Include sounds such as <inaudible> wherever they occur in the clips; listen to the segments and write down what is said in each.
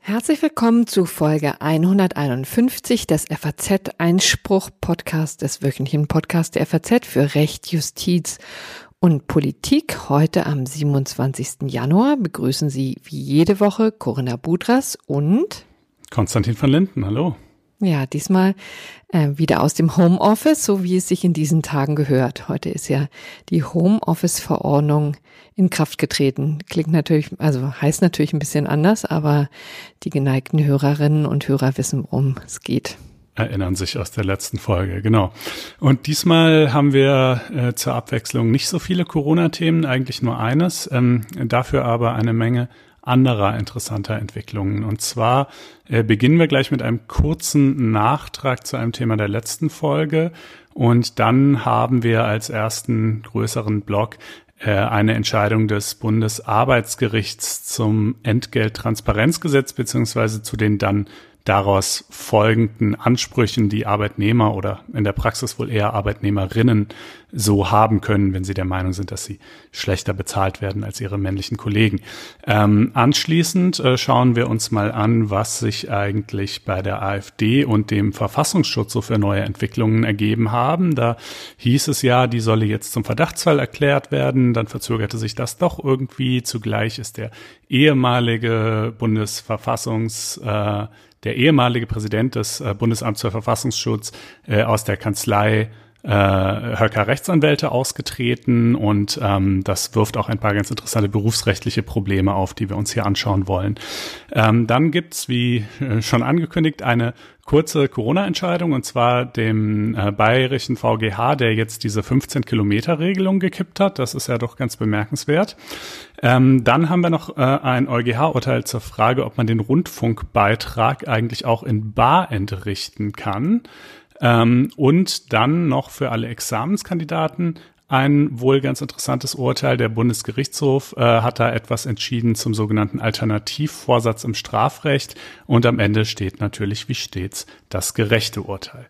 Herzlich willkommen zu Folge 151 des FAZ Einspruch Podcast des wöchentlichen Podcasts der FAZ für Recht, Justiz und Politik. Heute am 27. Januar begrüßen Sie wie jede Woche Corinna Budras und Konstantin van Linden. Hallo. Ja, diesmal äh, wieder aus dem Homeoffice, so wie es sich in diesen Tagen gehört. Heute ist ja die Homeoffice-Verordnung in Kraft getreten. Klingt natürlich, also heißt natürlich ein bisschen anders, aber die geneigten Hörerinnen und Hörer wissen, worum es geht erinnern sich aus der letzten Folge, genau. Und diesmal haben wir äh, zur Abwechslung nicht so viele Corona-Themen, eigentlich nur eines, ähm, dafür aber eine Menge anderer interessanter Entwicklungen. Und zwar äh, beginnen wir gleich mit einem kurzen Nachtrag zu einem Thema der letzten Folge. Und dann haben wir als ersten größeren Block äh, eine Entscheidung des Bundesarbeitsgerichts zum Entgelttransparenzgesetz beziehungsweise zu den dann daraus folgenden Ansprüchen, die Arbeitnehmer oder in der Praxis wohl eher Arbeitnehmerinnen so haben können, wenn sie der Meinung sind, dass sie schlechter bezahlt werden als ihre männlichen Kollegen. Ähm, anschließend äh, schauen wir uns mal an, was sich eigentlich bei der AfD und dem Verfassungsschutz so für neue Entwicklungen ergeben haben. Da hieß es ja, die solle jetzt zum Verdachtsfall erklärt werden. Dann verzögerte sich das doch irgendwie. Zugleich ist der ehemalige Bundesverfassungs äh, der ehemalige Präsident des äh, Bundesamts für Verfassungsschutz äh, aus der Kanzlei äh, Höcker Rechtsanwälte ausgetreten und ähm, das wirft auch ein paar ganz interessante berufsrechtliche Probleme auf, die wir uns hier anschauen wollen. Ähm, dann gibt's, wie äh, schon angekündigt, eine kurze Corona-Entscheidung und zwar dem äh, bayerischen VGH, der jetzt diese 15-Kilometer-Regelung gekippt hat. Das ist ja doch ganz bemerkenswert. Ähm, dann haben wir noch äh, ein EuGH-Urteil zur Frage, ob man den Rundfunkbeitrag eigentlich auch in Bar entrichten kann. Ähm, und dann noch für alle Examenskandidaten ein wohl ganz interessantes Urteil. Der Bundesgerichtshof äh, hat da etwas entschieden zum sogenannten Alternativvorsatz im Strafrecht. Und am Ende steht natürlich wie stets das gerechte Urteil.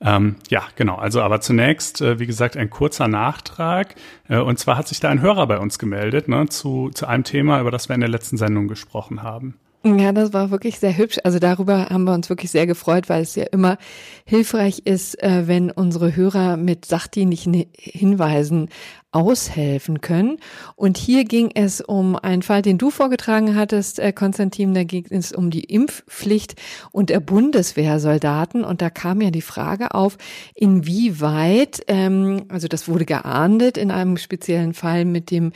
Ähm, ja, genau. Also aber zunächst, äh, wie gesagt, ein kurzer Nachtrag. Äh, und zwar hat sich da ein Hörer bei uns gemeldet ne, zu, zu einem Thema, über das wir in der letzten Sendung gesprochen haben. Ja, das war wirklich sehr hübsch. Also darüber haben wir uns wirklich sehr gefreut, weil es ja immer hilfreich ist, äh, wenn unsere Hörer mit sachdienlichen Hinweisen aushelfen können. Und hier ging es um einen Fall, den du vorgetragen hattest, äh, Konstantin, da ging es um die Impfpflicht und der Bundeswehrsoldaten. Und da kam ja die Frage auf, inwieweit, ähm, also das wurde geahndet in einem speziellen Fall mit dem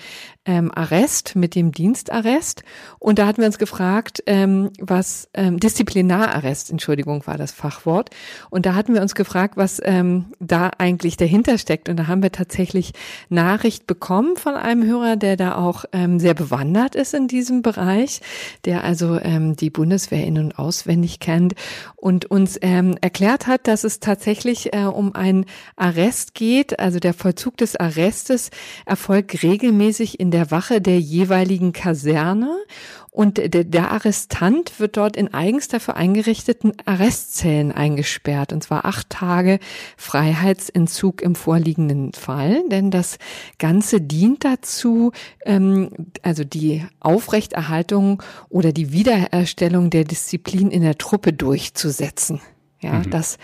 ähm, Arrest, mit dem Dienstarrest. Und da hatten wir uns gefragt, ähm, was ähm, Disziplinararrest, Entschuldigung, war das Fachwort. Und da hatten wir uns gefragt, was ähm, da eigentlich dahinter steckt. Und da haben wir tatsächlich nach Nachricht bekommen von einem Hörer, der da auch ähm, sehr bewandert ist in diesem Bereich, der also ähm, die Bundeswehr in- und auswendig kennt und uns ähm, erklärt hat, dass es tatsächlich äh, um einen Arrest geht. Also der Vollzug des Arrestes erfolgt regelmäßig in der Wache der jeweiligen Kaserne und der, der Arrestant wird dort in eigens dafür eingerichteten Arrestzellen eingesperrt, und zwar acht Tage Freiheitsentzug im vorliegenden Fall. Denn das Ganze dient dazu, ähm, also die Aufrechterhaltung oder die Wiederherstellung der Disziplin in der Truppe durchzusetzen. Ja, mhm. das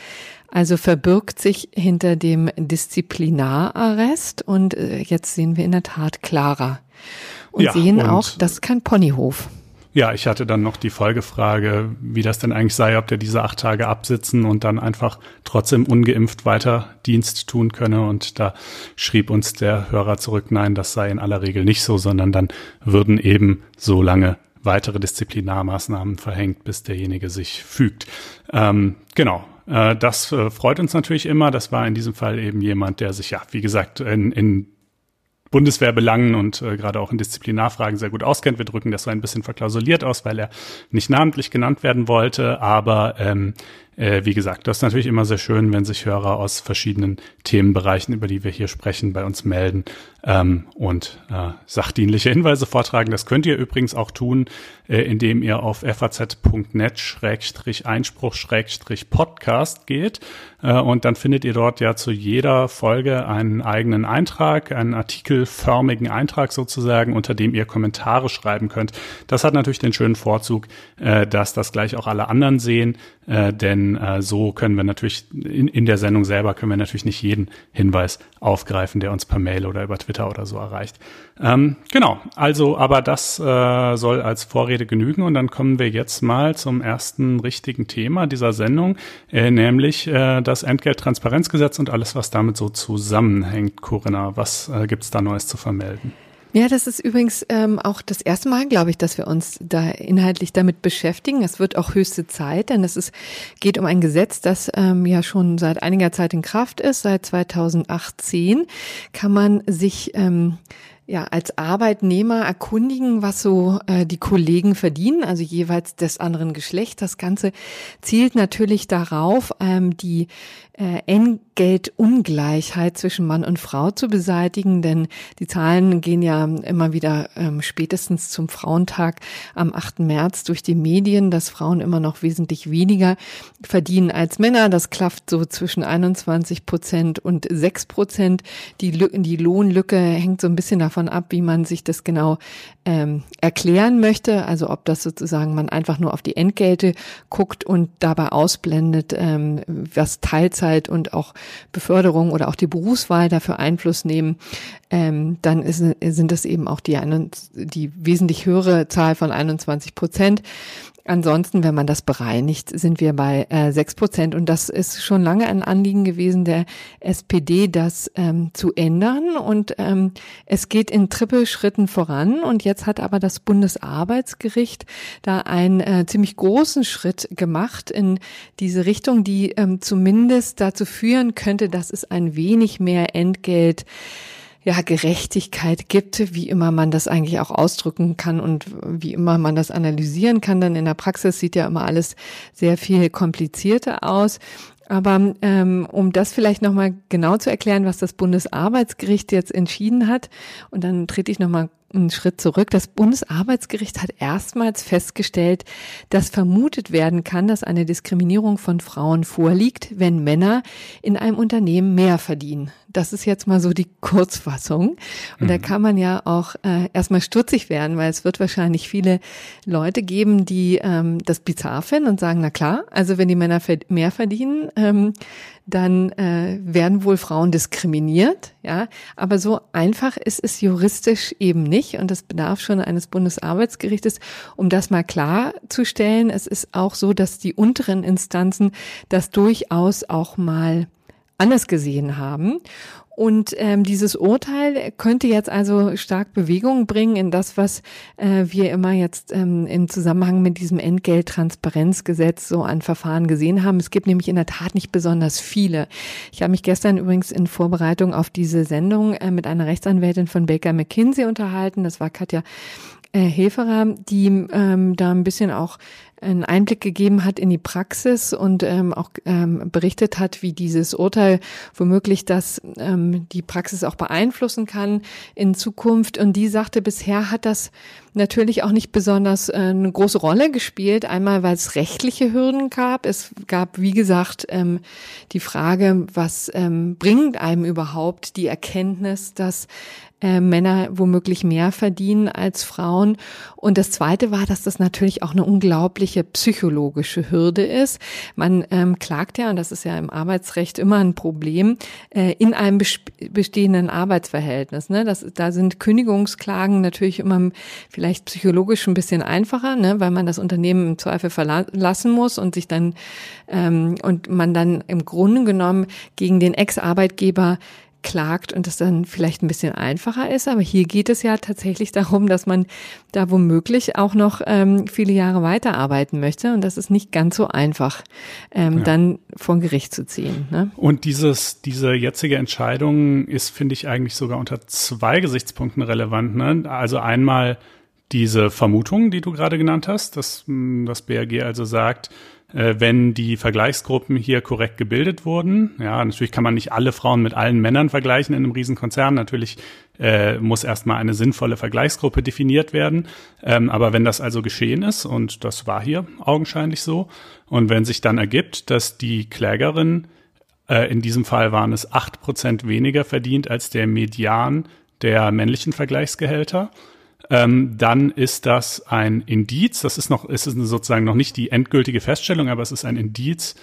also verbirgt sich hinter dem Disziplinararrest und äh, jetzt sehen wir in der Tat klarer und ja, sehen und auch, das ist kein Ponyhof. Ja, ich hatte dann noch die Folgefrage, wie das denn eigentlich sei, ob der diese acht Tage absitzen und dann einfach trotzdem ungeimpft weiter Dienst tun könne. Und da schrieb uns der Hörer zurück, nein, das sei in aller Regel nicht so, sondern dann würden eben so lange weitere Disziplinarmaßnahmen verhängt, bis derjenige sich fügt. Ähm, genau. Äh, das äh, freut uns natürlich immer. Das war in diesem Fall eben jemand, der sich ja, wie gesagt, in, in Bundeswehrbelangen und äh, gerade auch in Disziplinarfragen sehr gut auskennt. Wir drücken das so ein bisschen verklausuliert aus, weil er nicht namentlich genannt werden wollte, aber ähm, äh, wie gesagt, das ist natürlich immer sehr schön, wenn sich Hörer aus verschiedenen Themenbereichen, über die wir hier sprechen, bei uns melden ähm, und äh, sachdienliche Hinweise vortragen. Das könnt ihr übrigens auch tun, äh, indem ihr auf faz.net-einspruch-podcast geht äh, und dann findet ihr dort ja zu jeder Folge einen eigenen Eintrag, einen artikelförmigen Eintrag sozusagen, unter dem ihr Kommentare schreiben könnt. Das hat natürlich den schönen Vorzug, äh, dass das gleich auch alle anderen sehen, äh, äh, so können wir natürlich in, in der Sendung selber können wir natürlich nicht jeden Hinweis aufgreifen, der uns per Mail oder über Twitter oder so erreicht. Ähm, genau, also aber das äh, soll als Vorrede genügen und dann kommen wir jetzt mal zum ersten richtigen Thema dieser Sendung, äh, nämlich äh, das Entgelttransparenzgesetz und alles, was damit so zusammenhängt. Corinna, was äh, gibt's da Neues zu vermelden? Ja, das ist übrigens ähm, auch das erste Mal, glaube ich, dass wir uns da inhaltlich damit beschäftigen. Es wird auch höchste Zeit, denn es ist, geht um ein Gesetz, das ähm, ja schon seit einiger Zeit in Kraft ist. Seit 2018 kann man sich ähm, ja, als Arbeitnehmer erkundigen, was so äh, die Kollegen verdienen, also jeweils des anderen Geschlechts. Das Ganze zielt natürlich darauf, ähm, die äh, Entgeltungleichheit zwischen Mann und Frau zu beseitigen, denn die Zahlen gehen ja immer wieder ähm, spätestens zum Frauentag am 8. März durch die Medien, dass Frauen immer noch wesentlich weniger verdienen als Männer. Das klafft so zwischen 21 Prozent und 6 Prozent. Die, die Lohnlücke hängt so ein bisschen davon ab, wie man sich das genau ähm, erklären möchte. Also ob das sozusagen man einfach nur auf die Entgelte guckt und dabei ausblendet, ähm, was Teilzeit und auch Beförderung oder auch die Berufswahl dafür Einfluss nehmen, ähm, dann ist, sind das eben auch die, die wesentlich höhere Zahl von 21 Prozent. Ansonsten, wenn man das bereinigt, sind wir bei äh, sechs äh, Prozent. Und das ist schon lange ein Anliegen gewesen der SPD, das ähm, zu ändern. Und ähm, es geht in Trippelschritten voran. Und jetzt hat aber das Bundesarbeitsgericht da einen äh, ziemlich großen Schritt gemacht in diese Richtung, die ähm, zumindest dazu führen könnte, dass es ein wenig mehr Entgelt ja, Gerechtigkeit gibt, wie immer man das eigentlich auch ausdrücken kann und wie immer man das analysieren kann. Dann in der Praxis sieht ja immer alles sehr viel komplizierter aus. Aber ähm, um das vielleicht nochmal genau zu erklären, was das Bundesarbeitsgericht jetzt entschieden hat, und dann trete ich nochmal einen Schritt zurück. Das Bundesarbeitsgericht hat erstmals festgestellt, dass vermutet werden kann, dass eine Diskriminierung von Frauen vorliegt, wenn Männer in einem Unternehmen mehr verdienen. Das ist jetzt mal so die <laughs> Kurzfassung. Und mhm. da kann man ja auch äh, erstmal stutzig werden, weil es wird wahrscheinlich viele Leute geben, die ähm, das bizarr finden und sagen, na klar, also wenn die Männer mehr verdienen, ähm, dann äh, werden wohl Frauen diskriminiert, ja. Aber so einfach ist es juristisch eben nicht und das bedarf schon eines Bundesarbeitsgerichtes, um das mal klarzustellen. Es ist auch so, dass die unteren Instanzen das durchaus auch mal anders gesehen haben. Und ähm, dieses Urteil könnte jetzt also stark Bewegung bringen in das, was äh, wir immer jetzt ähm, im Zusammenhang mit diesem Entgelttransparenzgesetz so an Verfahren gesehen haben. Es gibt nämlich in der Tat nicht besonders viele. Ich habe mich gestern übrigens in Vorbereitung auf diese Sendung äh, mit einer Rechtsanwältin von Baker McKinsey unterhalten. Das war Katja äh, Heferer, die ähm, da ein bisschen auch einen Einblick gegeben hat in die Praxis und ähm, auch ähm, berichtet hat, wie dieses Urteil womöglich das ähm, die Praxis auch beeinflussen kann in Zukunft. Und die sagte, bisher hat das natürlich auch nicht besonders äh, eine große Rolle gespielt. Einmal, weil es rechtliche Hürden gab. Es gab, wie gesagt, ähm, die Frage, was ähm, bringt einem überhaupt die Erkenntnis, dass äh, Männer womöglich mehr verdienen als Frauen. Und das Zweite war, dass das natürlich auch eine unglaubliche psychologische Hürde ist. Man ähm, klagt ja, und das ist ja im Arbeitsrecht immer ein Problem, äh, in einem bestehenden Arbeitsverhältnis. Ne? Das, da sind Kündigungsklagen natürlich immer vielleicht psychologisch ein bisschen einfacher, ne? weil man das Unternehmen im Zweifel verlassen muss und sich dann ähm, und man dann im Grunde genommen gegen den Ex-Arbeitgeber klagt und das dann vielleicht ein bisschen einfacher ist. Aber hier geht es ja tatsächlich darum, dass man da womöglich auch noch ähm, viele Jahre weiterarbeiten möchte. Und das ist nicht ganz so einfach, ähm, ja. dann vor Gericht zu ziehen. Ne? Und dieses, diese jetzige Entscheidung ist, finde ich, eigentlich sogar unter zwei Gesichtspunkten relevant. Ne? Also einmal diese Vermutung, die du gerade genannt hast, dass hm, das BRG also sagt, wenn die Vergleichsgruppen hier korrekt gebildet wurden. Ja, natürlich kann man nicht alle Frauen mit allen Männern vergleichen in einem Riesenkonzern. Natürlich äh, muss erstmal eine sinnvolle Vergleichsgruppe definiert werden. Ähm, aber wenn das also geschehen ist, und das war hier augenscheinlich so, und wenn sich dann ergibt, dass die Klägerin, äh, in diesem Fall waren es acht Prozent weniger verdient als der Median der männlichen Vergleichsgehälter, ähm, dann ist das ein Indiz. Das ist noch, ist sozusagen noch nicht die endgültige Feststellung, aber es ist ein Indiz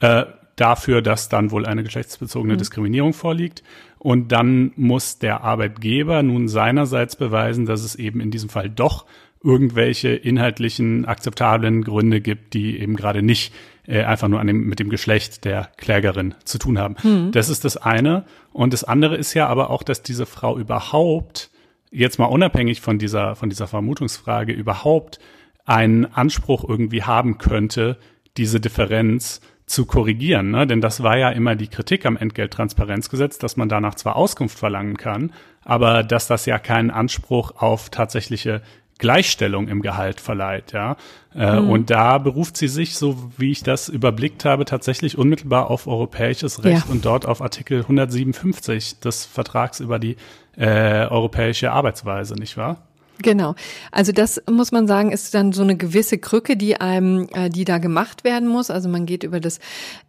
äh, dafür, dass dann wohl eine geschlechtsbezogene mhm. Diskriminierung vorliegt. Und dann muss der Arbeitgeber nun seinerseits beweisen, dass es eben in diesem Fall doch irgendwelche inhaltlichen akzeptablen Gründe gibt, die eben gerade nicht äh, einfach nur an dem, mit dem Geschlecht der Klägerin zu tun haben. Mhm. Das ist das eine. Und das andere ist ja aber auch, dass diese Frau überhaupt, jetzt mal unabhängig von dieser, von dieser Vermutungsfrage, überhaupt einen Anspruch irgendwie haben könnte, diese Differenz zu korrigieren. Ne? Denn das war ja immer die Kritik am Entgelttransparenzgesetz, dass man danach zwar Auskunft verlangen kann, aber dass das ja keinen Anspruch auf tatsächliche Gleichstellung im Gehalt verleiht, ja. Äh, mhm. Und da beruft sie sich, so wie ich das überblickt habe, tatsächlich unmittelbar auf europäisches Recht ja. und dort auf Artikel 157 des Vertrags über die äh, europäische Arbeitsweise, nicht wahr? Genau. Also das muss man sagen, ist dann so eine gewisse Krücke, die einem, äh, die da gemacht werden muss. Also man geht über das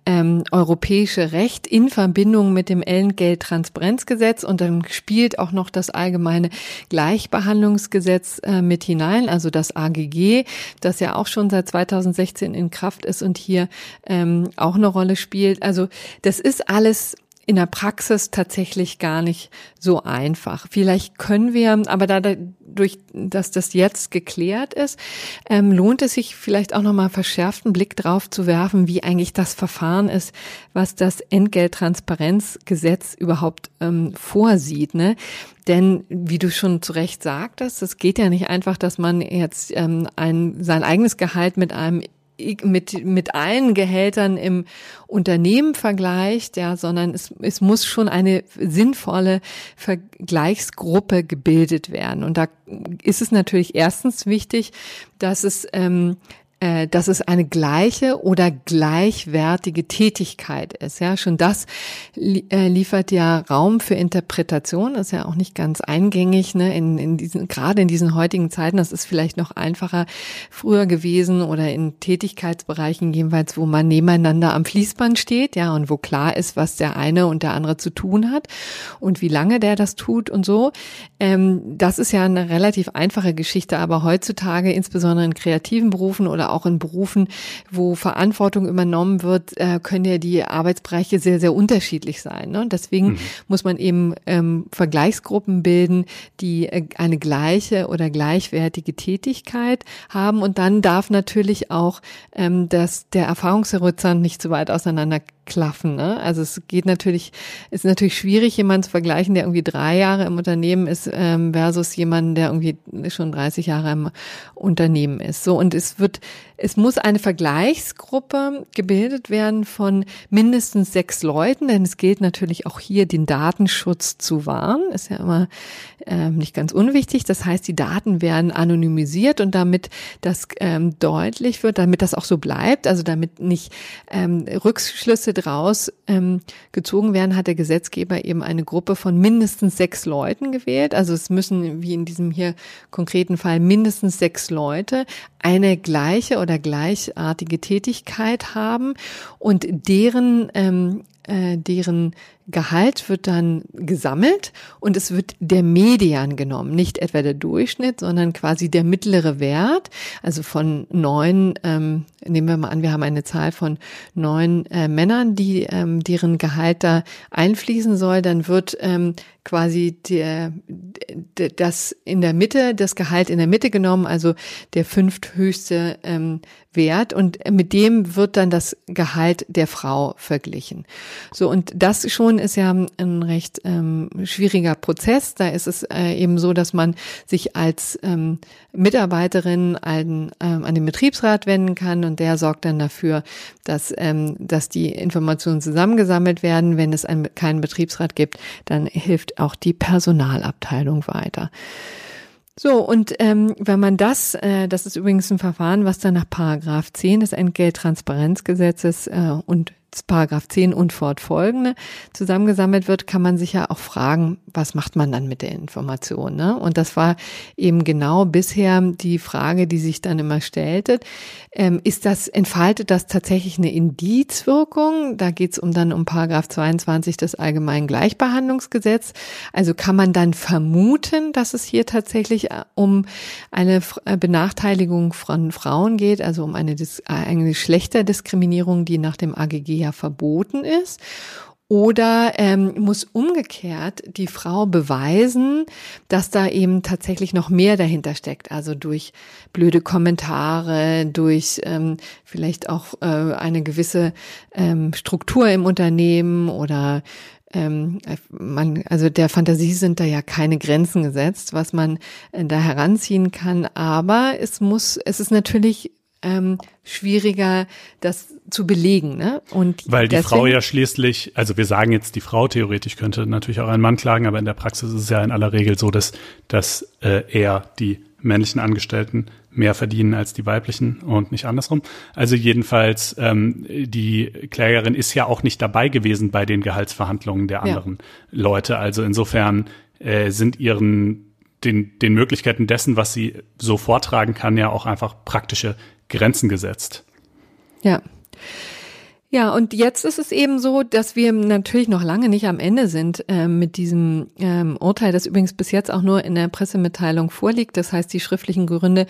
ähm, europäische Recht in Verbindung mit dem Entgelttransparenzgesetz und dann spielt auch noch das allgemeine Gleichbehandlungsgesetz äh, mit hinein, also das AGG, das ja auch schon seit 2016 in Kraft ist und hier ähm, auch eine Rolle spielt. Also das ist alles in der Praxis tatsächlich gar nicht so einfach. Vielleicht können wir, aber dadurch, dass das jetzt geklärt ist, ähm, lohnt es sich vielleicht auch nochmal verschärften Blick drauf zu werfen, wie eigentlich das Verfahren ist, was das Entgelttransparenzgesetz überhaupt ähm, vorsieht. Ne? Denn wie du schon zu Recht sagtest, es geht ja nicht einfach, dass man jetzt ähm, ein, sein eigenes Gehalt mit einem mit, mit allen Gehältern im Unternehmen vergleicht, ja, sondern es, es muss schon eine sinnvolle Vergleichsgruppe gebildet werden. Und da ist es natürlich erstens wichtig, dass es ähm, äh, dass es eine gleiche oder gleichwertige Tätigkeit ist. Ja, schon das äh, liefert ja Raum für Interpretation. Das ist ja auch nicht ganz eingängig, ne? In, in diesen, gerade in diesen heutigen Zeiten, das ist vielleicht noch einfacher früher gewesen oder in Tätigkeitsbereichen jeweils, wo man nebeneinander am Fließband steht, ja, und wo klar ist, was der eine und der andere zu tun hat und wie lange der das tut und so. Ähm, das ist ja eine relativ einfache Geschichte, aber heutzutage, insbesondere in kreativen Berufen oder auch in Berufen, wo Verantwortung übernommen wird, äh, können ja die Arbeitsbereiche sehr, sehr unterschiedlich sein. Ne? Deswegen mhm. muss man eben ähm, Vergleichsgruppen bilden, die äh, eine gleiche oder gleichwertige Tätigkeit haben. Und dann darf natürlich auch ähm, dass der Erfahrungshorizont nicht zu weit auseinander klaffen. Ne? Also es geht natürlich, ist natürlich schwierig, jemanden zu vergleichen, der irgendwie drei Jahre im Unternehmen ist, ähm, versus jemanden, der irgendwie schon 30 Jahre im Unternehmen ist. So und es wird, es muss eine Vergleichsgruppe gebildet werden von mindestens sechs Leuten, denn es gilt natürlich auch hier, den Datenschutz zu wahren. Ist ja immer ähm, nicht ganz unwichtig. Das heißt, die Daten werden anonymisiert und damit das ähm, deutlich wird, damit das auch so bleibt, also damit nicht ähm, Rückschlüsse draus ähm, gezogen werden, hat der Gesetzgeber eben eine Gruppe von mindestens sechs Leuten gewählt. Also es müssen, wie in diesem hier konkreten Fall, mindestens sechs Leute eine gleiche oder gleichartige Tätigkeit haben und deren ähm, äh, deren Gehalt wird dann gesammelt und es wird der Median genommen, nicht etwa der Durchschnitt, sondern quasi der mittlere Wert. Also von neun, ähm, nehmen wir mal an, wir haben eine Zahl von neun äh, Männern, die ähm, deren Gehalt da einfließen soll, dann wird ähm, quasi der, der, das in der Mitte, das Gehalt in der Mitte genommen, also der fünfthöchste ähm, Wert und mit dem wird dann das Gehalt der Frau verglichen. So und das schon ist ja ein recht ähm, schwieriger Prozess. Da ist es äh, eben so, dass man sich als ähm, Mitarbeiterin an, ähm, an den Betriebsrat wenden kann und der sorgt dann dafür, dass ähm, dass die Informationen zusammengesammelt werden. Wenn es einen, keinen Betriebsrat gibt, dann hilft auch die Personalabteilung weiter. So, und ähm, wenn man das, äh, das ist übrigens ein Verfahren, was dann nach Paragraph 10 des Entgelttransparenzgesetzes äh, und Paragraph 10 und fortfolgende zusammengesammelt wird, kann man sich ja auch fragen, was macht man dann mit der Information? Ne? Und das war eben genau bisher die Frage, die sich dann immer stellte. Ähm, ist das, entfaltet das tatsächlich eine Indizwirkung? Da geht es um dann um Paragraph 22 des Allgemeinen Gleichbehandlungsgesetz. Also kann man dann vermuten, dass es hier tatsächlich äh, um eine äh, Benachteiligung von Frauen geht, also um eine, eine Geschlechterdiskriminierung, die nach dem AGG ja verboten ist. Oder ähm, muss umgekehrt die Frau beweisen, dass da eben tatsächlich noch mehr dahinter steckt. Also durch blöde Kommentare, durch ähm, vielleicht auch äh, eine gewisse ähm, Struktur im Unternehmen oder ähm, man, also der Fantasie sind da ja keine Grenzen gesetzt, was man äh, da heranziehen kann. Aber es muss, es ist natürlich ähm, schwieriger, das zu belegen. Ne? Und Weil die deswegen, Frau ja schließlich, also wir sagen jetzt, die Frau theoretisch könnte natürlich auch einen Mann klagen, aber in der Praxis ist es ja in aller Regel so, dass, dass äh, eher die männlichen Angestellten mehr verdienen als die weiblichen und nicht andersrum. Also jedenfalls, ähm, die Klägerin ist ja auch nicht dabei gewesen bei den Gehaltsverhandlungen der anderen ja. Leute. Also insofern äh, sind ihren den, den Möglichkeiten dessen, was sie so vortragen kann, ja auch einfach praktische Grenzen gesetzt. Ja. Ja, und jetzt ist es eben so, dass wir natürlich noch lange nicht am Ende sind äh, mit diesem ähm, Urteil, das übrigens bis jetzt auch nur in der Pressemitteilung vorliegt. Das heißt, die schriftlichen Gründe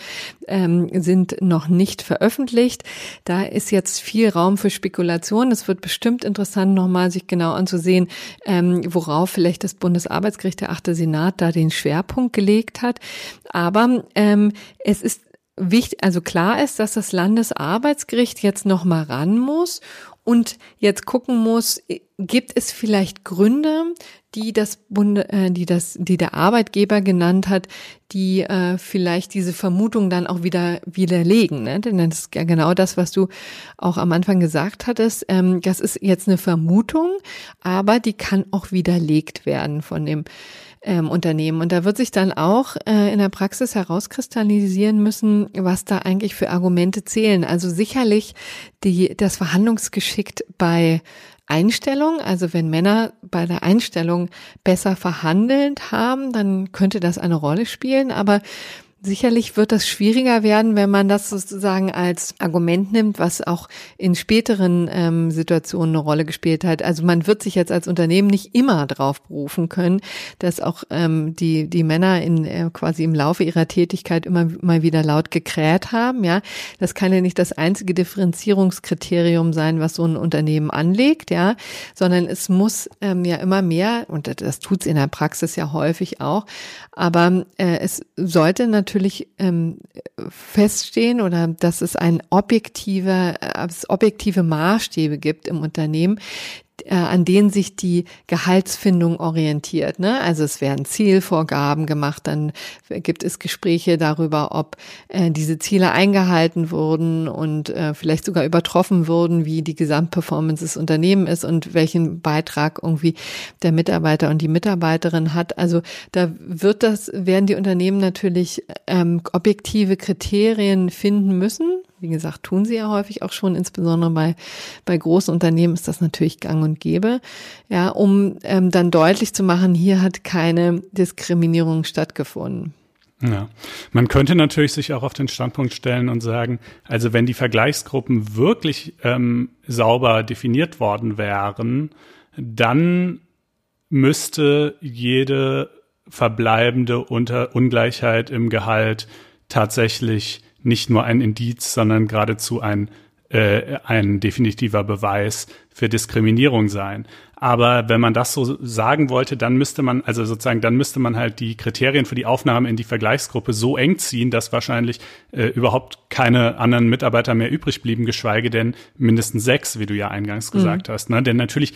ähm, sind noch nicht veröffentlicht. Da ist jetzt viel Raum für Spekulation. Es wird bestimmt interessant, nochmal sich genau anzusehen, ähm, worauf vielleicht das Bundesarbeitsgericht, der achte Senat, da den Schwerpunkt gelegt hat. Aber ähm, es ist wichtig, also klar ist, dass das Landesarbeitsgericht jetzt noch mal ran muss und jetzt gucken muss, gibt es vielleicht Gründe, die das Bunde, äh, die das, die der Arbeitgeber genannt hat, die äh, vielleicht diese Vermutung dann auch wieder widerlegen, ne? Denn das ist ja genau das, was du auch am Anfang gesagt hattest. Ähm, das ist jetzt eine Vermutung, aber die kann auch widerlegt werden von dem ähm, Unternehmen. Und da wird sich dann auch äh, in der Praxis herauskristallisieren müssen, was da eigentlich für Argumente zählen. Also sicherlich die, das Verhandlungsgeschick bei Einstellung, also wenn Männer bei der Einstellung besser verhandelt haben, dann könnte das eine Rolle spielen. Aber Sicherlich wird das schwieriger werden, wenn man das sozusagen als Argument nimmt, was auch in späteren ähm, Situationen eine Rolle gespielt hat. Also man wird sich jetzt als Unternehmen nicht immer darauf berufen können, dass auch ähm, die die Männer in äh, quasi im Laufe ihrer Tätigkeit immer mal wieder laut gekräht haben. Ja, das kann ja nicht das einzige Differenzierungskriterium sein, was so ein Unternehmen anlegt. Ja, sondern es muss ähm, ja immer mehr und das tut's in der Praxis ja häufig auch. Aber äh, es sollte natürlich natürlich ähm, feststehen oder dass es ein objektive, äh, objektive Maßstäbe gibt im Unternehmen, an denen sich die Gehaltsfindung orientiert. Ne? Also es werden Zielvorgaben gemacht, dann gibt es Gespräche darüber, ob äh, diese Ziele eingehalten wurden und äh, vielleicht sogar übertroffen wurden, wie die Gesamtperformance des Unternehmens ist und welchen Beitrag irgendwie der Mitarbeiter und die Mitarbeiterin hat. Also da wird das, werden die Unternehmen natürlich ähm, objektive Kriterien finden müssen, wie gesagt, tun sie ja häufig auch schon, insbesondere bei, bei großen Unternehmen ist das natürlich gang und gäbe, ja, um ähm, dann deutlich zu machen, hier hat keine Diskriminierung stattgefunden. Ja, man könnte natürlich sich auch auf den Standpunkt stellen und sagen, also wenn die Vergleichsgruppen wirklich ähm, sauber definiert worden wären, dann müsste jede verbleibende Unter Ungleichheit im Gehalt tatsächlich nicht nur ein Indiz, sondern geradezu ein, äh, ein definitiver Beweis für Diskriminierung sein. Aber wenn man das so sagen wollte, dann müsste man, also sozusagen, dann müsste man halt die Kriterien für die Aufnahme in die Vergleichsgruppe so eng ziehen, dass wahrscheinlich äh, überhaupt keine anderen Mitarbeiter mehr übrig blieben, geschweige denn mindestens sechs, wie du ja eingangs mhm. gesagt hast. Ne? Denn natürlich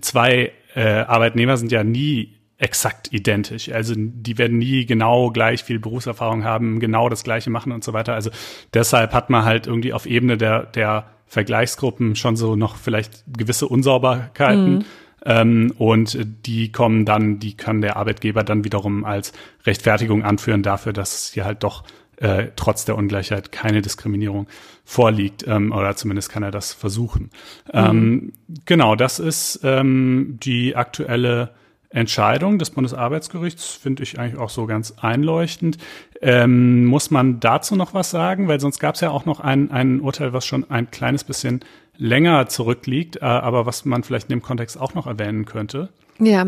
zwei äh, Arbeitnehmer sind ja nie exakt identisch. Also die werden nie genau gleich viel Berufserfahrung haben, genau das gleiche machen und so weiter. Also deshalb hat man halt irgendwie auf Ebene der, der Vergleichsgruppen schon so noch vielleicht gewisse Unsauberkeiten. Mhm. Ähm, und die kommen dann, die kann der Arbeitgeber dann wiederum als Rechtfertigung anführen dafür, dass hier halt doch äh, trotz der Ungleichheit keine Diskriminierung vorliegt ähm, oder zumindest kann er das versuchen. Mhm. Ähm, genau, das ist ähm, die aktuelle Entscheidung des Bundesarbeitsgerichts, finde ich eigentlich auch so ganz einleuchtend. Ähm, muss man dazu noch was sagen? Weil sonst gab es ja auch noch ein, ein Urteil, was schon ein kleines bisschen länger zurückliegt, äh, aber was man vielleicht in dem Kontext auch noch erwähnen könnte. Ja,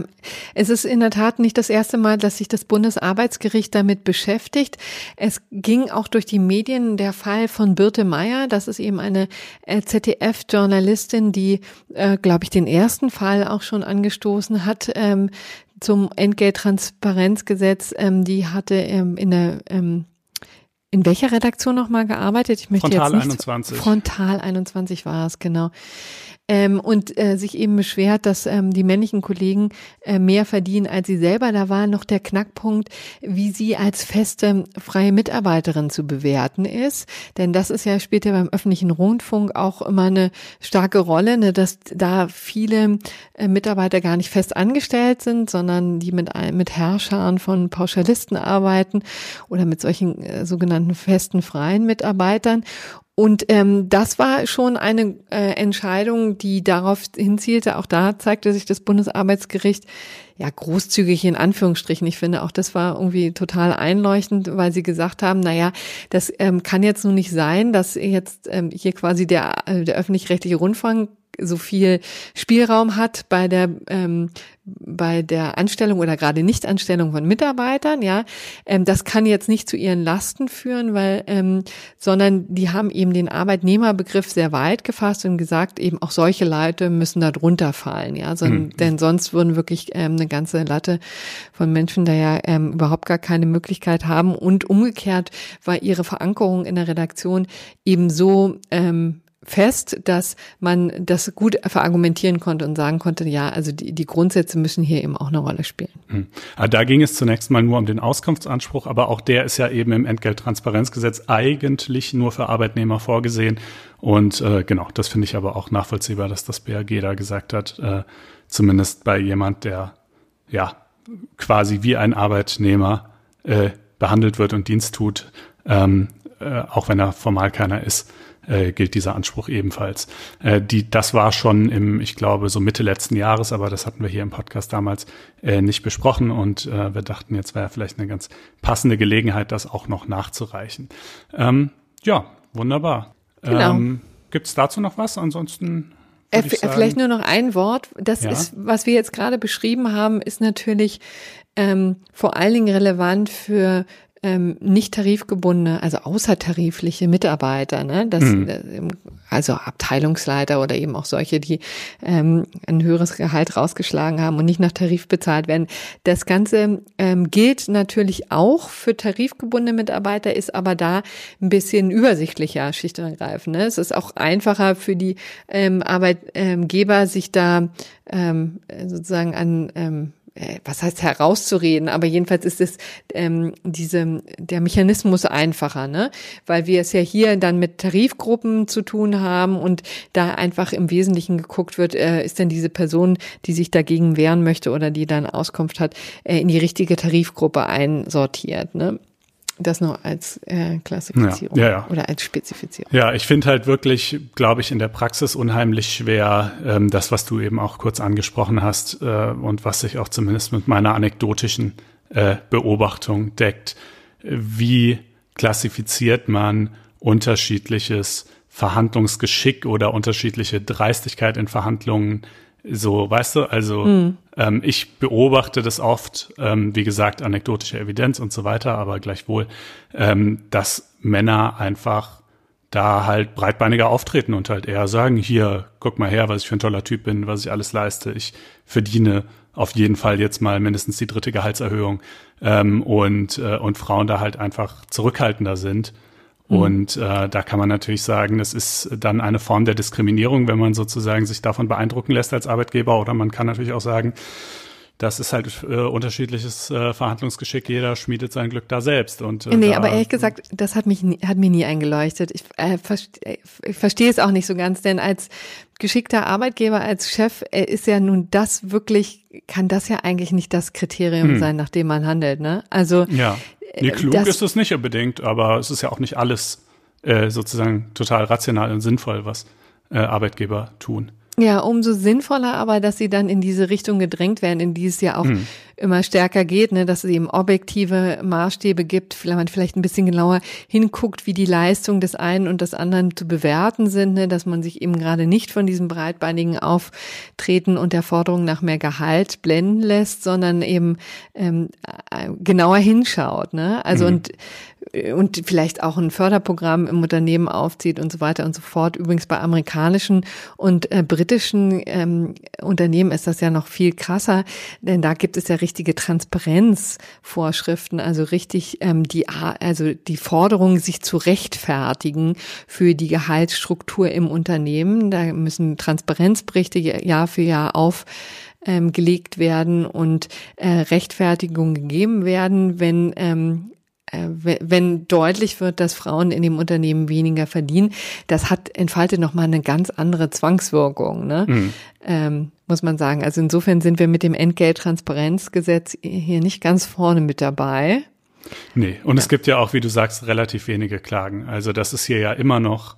es ist in der Tat nicht das erste Mal, dass sich das Bundesarbeitsgericht damit beschäftigt. Es ging auch durch die Medien der Fall von Birte Meyer. Das ist eben eine äh, ZDF-Journalistin, die, äh, glaube ich, den ersten Fall auch schon angestoßen hat. Ähm, zum Entgelttransparenzgesetz, ähm, die hatte ähm, in der ähm, in welcher Redaktion nochmal gearbeitet? Ich möchte Frontal jetzt nicht, 21. Frontal 21 war es, genau ähm, und äh, sich eben beschwert, dass ähm, die männlichen Kollegen äh, mehr verdienen als sie selber. Da war noch der Knackpunkt, wie sie als feste freie Mitarbeiterin zu bewerten ist. Denn das ist ja später beim öffentlichen Rundfunk auch immer eine starke Rolle, ne, dass da viele äh, Mitarbeiter gar nicht fest angestellt sind, sondern die mit, mit Herrschern von Pauschalisten arbeiten oder mit solchen äh, sogenannten festen freien Mitarbeitern. Und ähm, das war schon eine äh, Entscheidung, die darauf hinzielte. Auch da zeigte sich das Bundesarbeitsgericht ja großzügig in Anführungsstrichen. Ich finde auch das war irgendwie total einleuchtend, weil sie gesagt haben, na ja, das ähm, kann jetzt nun nicht sein, dass jetzt ähm, hier quasi der, äh, der öffentlich-rechtliche Rundfunk so viel Spielraum hat bei der ähm, bei der Anstellung oder gerade Nichtanstellung von Mitarbeitern, ja, ähm, das kann jetzt nicht zu ihren Lasten führen, weil, ähm, sondern die haben eben den Arbeitnehmerbegriff sehr weit gefasst und gesagt, eben auch solche Leute müssen da drunter fallen, ja, so, mhm. denn sonst würden wirklich ähm, eine ganze Latte von Menschen da ja ähm, überhaupt gar keine Möglichkeit haben. Und umgekehrt war ihre Verankerung in der Redaktion eben so ähm, fest, dass man das gut verargumentieren konnte und sagen konnte, ja, also die, die Grundsätze müssen hier eben auch eine Rolle spielen. Hm. Da ging es zunächst mal nur um den Auskunftsanspruch, aber auch der ist ja eben im Entgelttransparenzgesetz eigentlich nur für Arbeitnehmer vorgesehen. Und äh, genau, das finde ich aber auch nachvollziehbar, dass das BAG da gesagt hat, äh, zumindest bei jemand, der ja quasi wie ein Arbeitnehmer äh, behandelt wird und Dienst tut, ähm, äh, auch wenn er formal keiner ist äh, gilt dieser Anspruch ebenfalls. Äh, die, das war schon im, ich glaube, so Mitte letzten Jahres, aber das hatten wir hier im Podcast damals äh, nicht besprochen und äh, wir dachten, jetzt wäre vielleicht eine ganz passende Gelegenheit, das auch noch nachzureichen. Ähm, ja, wunderbar. Genau. Ähm, Gibt es dazu noch was? Ansonsten äh, Vielleicht nur noch ein Wort. Das ja. ist, was wir jetzt gerade beschrieben haben, ist natürlich ähm, vor allen Dingen relevant für ähm, nicht tarifgebundene, also außertarifliche Mitarbeiter, ne? Das, mhm. Äh, also Abteilungsleiter oder eben auch solche, die ähm, ein höheres Gehalt rausgeschlagen haben und nicht nach Tarif bezahlt werden. Das Ganze ähm, gilt natürlich auch für tarifgebundene Mitarbeiter, ist aber da ein bisschen übersichtlicher, schlicht und ergreifend. Ne? Es ist auch einfacher für die ähm, Arbeitgeber, sich da ähm, sozusagen an ähm, äh, was heißt herauszureden, aber jedenfalls ist es ähm, diese der Mechanismus einfacher, ne? Weil wir es ja hier dann mit Tarifgruppen zu tun haben und da einfach im Wesentlichen geguckt wird, äh, ist denn diese Person, die sich dagegen wehren möchte oder die dann Auskunft hat, äh, in die richtige Tarifgruppe einsortiert, ne? Das nur als äh, Klassifizierung ja, ja, ja. oder als Spezifizierung. Ja, ich finde halt wirklich, glaube ich, in der Praxis unheimlich schwer, ähm, das, was du eben auch kurz angesprochen hast äh, und was sich auch zumindest mit meiner anekdotischen äh, Beobachtung deckt. Wie klassifiziert man unterschiedliches Verhandlungsgeschick oder unterschiedliche Dreistigkeit in Verhandlungen so, weißt du, also mhm. ähm, ich beobachte das oft, ähm, wie gesagt, anekdotische Evidenz und so weiter, aber gleichwohl, ähm, dass Männer einfach da halt breitbeiniger auftreten und halt eher sagen, hier, guck mal her, was ich für ein toller Typ bin, was ich alles leiste. Ich verdiene auf jeden Fall jetzt mal mindestens die dritte Gehaltserhöhung ähm, und, äh, und Frauen da halt einfach zurückhaltender sind. Und äh, da kann man natürlich sagen, das ist dann eine Form der Diskriminierung, wenn man sozusagen sich davon beeindrucken lässt als Arbeitgeber. Oder man kann natürlich auch sagen, das ist halt äh, unterschiedliches äh, Verhandlungsgeschick. Jeder schmiedet sein Glück da selbst. Und, äh, nee, aber ehrlich gesagt, das hat mich hat mir nie eingeleuchtet. Ich, äh, verstehe, ich verstehe es auch nicht so ganz, denn als geschickter Arbeitgeber, als Chef äh, ist ja nun das wirklich, kann das ja eigentlich nicht das Kriterium hm. sein, nach dem man handelt. Ne? Also ja. Nee, äh, klug das, ist es nicht unbedingt, aber es ist ja auch nicht alles äh, sozusagen total rational und sinnvoll, was äh, Arbeitgeber tun. Ja, umso sinnvoller aber, dass sie dann in diese Richtung gedrängt werden, in die es ja auch hm. immer stärker geht, ne, dass es eben objektive Maßstäbe gibt, vielleicht man vielleicht ein bisschen genauer hinguckt, wie die Leistung des einen und des anderen zu bewerten sind, ne, dass man sich eben gerade nicht von diesem breitbeinigen Auftreten und der Forderung nach mehr Gehalt blenden lässt, sondern eben ähm, äh, genauer hinschaut. Ne? Also hm. und und vielleicht auch ein Förderprogramm im Unternehmen aufzieht und so weiter und so fort. Übrigens bei amerikanischen und äh, britischen ähm, Unternehmen ist das ja noch viel krasser, denn da gibt es ja richtige Transparenzvorschriften, also richtig ähm, die also die Forderung, sich zu rechtfertigen für die Gehaltsstruktur im Unternehmen. Da müssen Transparenzberichte Jahr für Jahr auf ähm, gelegt werden und äh, Rechtfertigung gegeben werden, wenn ähm, äh, wenn deutlich wird, dass Frauen in dem Unternehmen weniger verdienen, das hat entfaltet nochmal eine ganz andere Zwangswirkung, ne? Mhm. Ähm, muss man sagen. Also insofern sind wir mit dem Entgelttransparenzgesetz hier nicht ganz vorne mit dabei. Nee, und ja. es gibt ja auch, wie du sagst, relativ wenige Klagen. Also das ist hier ja immer noch,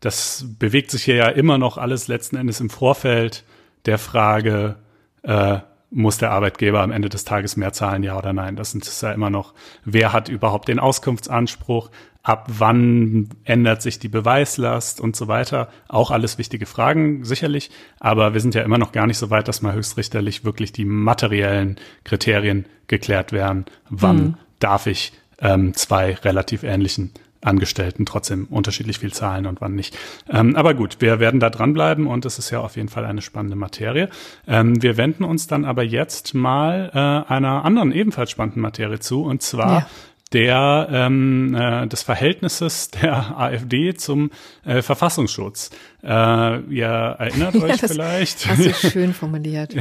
das bewegt sich hier ja immer noch alles letzten Endes im Vorfeld der Frage, äh, muss der Arbeitgeber am Ende des Tages mehr zahlen, ja oder nein? Das ist ja immer noch, wer hat überhaupt den Auskunftsanspruch? Ab wann ändert sich die Beweislast und so weiter? Auch alles wichtige Fragen, sicherlich. Aber wir sind ja immer noch gar nicht so weit, dass mal höchstrichterlich wirklich die materiellen Kriterien geklärt werden. Wann hm. darf ich ähm, zwei relativ ähnlichen Angestellten trotzdem unterschiedlich viel zahlen und wann nicht. Ähm, aber gut, wir werden da dranbleiben und es ist ja auf jeden Fall eine spannende Materie. Ähm, wir wenden uns dann aber jetzt mal äh, einer anderen ebenfalls spannenden Materie zu und zwar ja der ähm, äh, des Verhältnisses <laughs> der AfD zum äh, Verfassungsschutz. Äh, ihr erinnert <laughs> ja, euch vielleicht. Hast du <laughs> schön formuliert.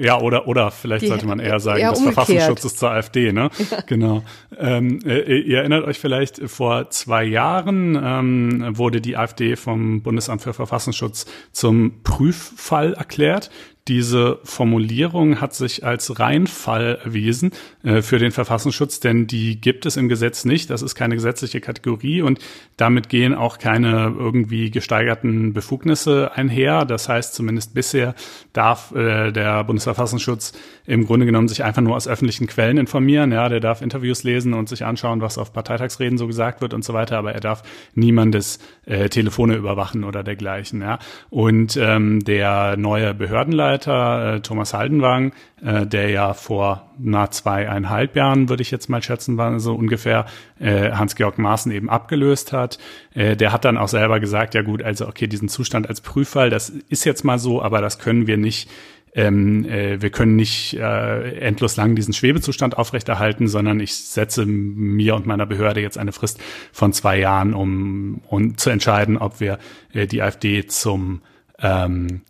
ja, oder oder vielleicht Die, sollte man eher sagen, des Verfassungsschutzes zur AfD, ne? Ja. Genau. Ähm, äh, ihr erinnert euch vielleicht, vor zwei Jahren ähm, wurde die AfD vom Bundesamt für Verfassungsschutz zum Prüffall erklärt. Diese Formulierung hat sich als Reinfall erwiesen äh, für den Verfassungsschutz, denn die gibt es im Gesetz nicht. Das ist keine gesetzliche Kategorie und damit gehen auch keine irgendwie gesteigerten Befugnisse einher. Das heißt, zumindest bisher darf äh, der Bundesverfassungsschutz im Grunde genommen sich einfach nur aus öffentlichen Quellen informieren. Ja, der darf Interviews lesen und sich anschauen, was auf Parteitagsreden so gesagt wird und so weiter, aber er darf niemandes äh, Telefone überwachen oder dergleichen. Ja. Und ähm, der neue Behördenleiter Mitarbeiter, äh, Thomas Haldenwang, äh, der ja vor na zweieinhalb Jahren, würde ich jetzt mal schätzen, war so ungefähr, äh, Hans-Georg Maaßen eben abgelöst hat. Äh, der hat dann auch selber gesagt, ja gut, also okay, diesen Zustand als Prüffall, das ist jetzt mal so, aber das können wir nicht ähm, äh, wir können nicht äh, endlos lang diesen Schwebezustand aufrechterhalten, sondern ich setze mir und meiner Behörde jetzt eine Frist von zwei Jahren, um, um zu entscheiden, ob wir äh, die AfD zum ähm,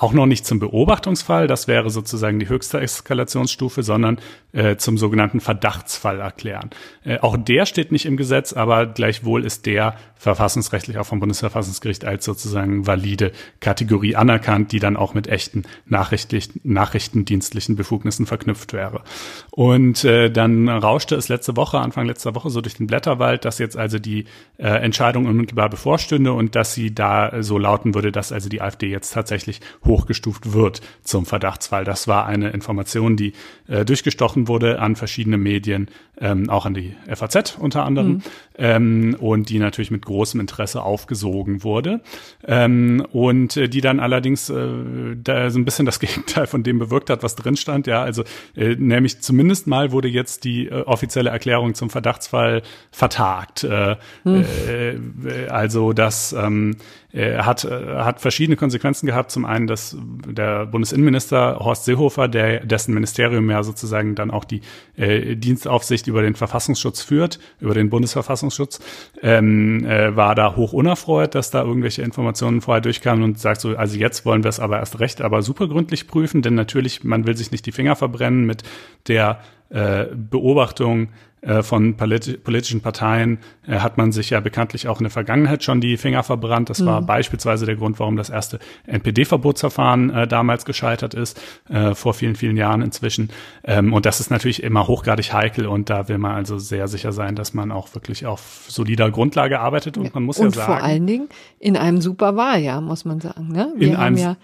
auch noch nicht zum Beobachtungsfall, das wäre sozusagen die höchste Eskalationsstufe, sondern äh, zum sogenannten Verdachtsfall erklären. Äh, auch der steht nicht im Gesetz, aber gleichwohl ist der verfassungsrechtlich auch vom Bundesverfassungsgericht als sozusagen valide Kategorie anerkannt, die dann auch mit echten nachrichtendienstlichen Befugnissen verknüpft wäre. Und äh, dann rauschte es letzte Woche, Anfang letzter Woche so durch den Blätterwald, dass jetzt also die äh, Entscheidung unmittelbar bevorstünde und dass sie da so lauten würde, dass also die AfD jetzt tatsächlich hochgestuft wird zum Verdachtsfall. Das war eine Information, die äh, durchgestochen wurde an verschiedene Medien, ähm, auch an die FAZ unter anderem, mhm. ähm, und die natürlich mit großem Interesse aufgesogen wurde. Ähm, und äh, die dann allerdings äh, da so ein bisschen das <laughs> Gegenteil von dem bewirkt hat, was drin stand. Ja, also äh, nämlich zumindest mal wurde jetzt die äh, offizielle Erklärung zum Verdachtsfall vertagt. Äh, mhm. äh, also das ähm, äh, hat, äh, hat verschiedene Konsequenzen gehabt. Zum einen, dass der Bundesinnenminister Horst Seehofer, der, dessen Ministerium ja sozusagen dann auch die äh, Dienstaufsicht über den Verfassungsschutz führt, über den Bundesverfassungsschutz, ähm, äh, war da hoch unerfreut, dass da irgendwelche Informationen vorher durchkamen und sagt so, also jetzt wollen wir es aber erst recht, aber super gründlich prüfen, denn natürlich, man will sich nicht die Finger verbrennen mit der äh, Beobachtung äh, von politi politischen Parteien äh, hat man sich ja bekanntlich auch in der Vergangenheit schon die Finger verbrannt. Das mhm. war beispielsweise der Grund, warum das erste NPD-Verbotsverfahren äh, damals gescheitert ist, äh, vor vielen, vielen Jahren inzwischen. Ähm, und das ist natürlich immer hochgradig heikel und da will man also sehr sicher sein, dass man auch wirklich auf solider Grundlage arbeitet. Und man muss und ja sagen. Und vor allen Dingen in einem super Wahljahr, muss man sagen. Ne? Wir in haben einem, ja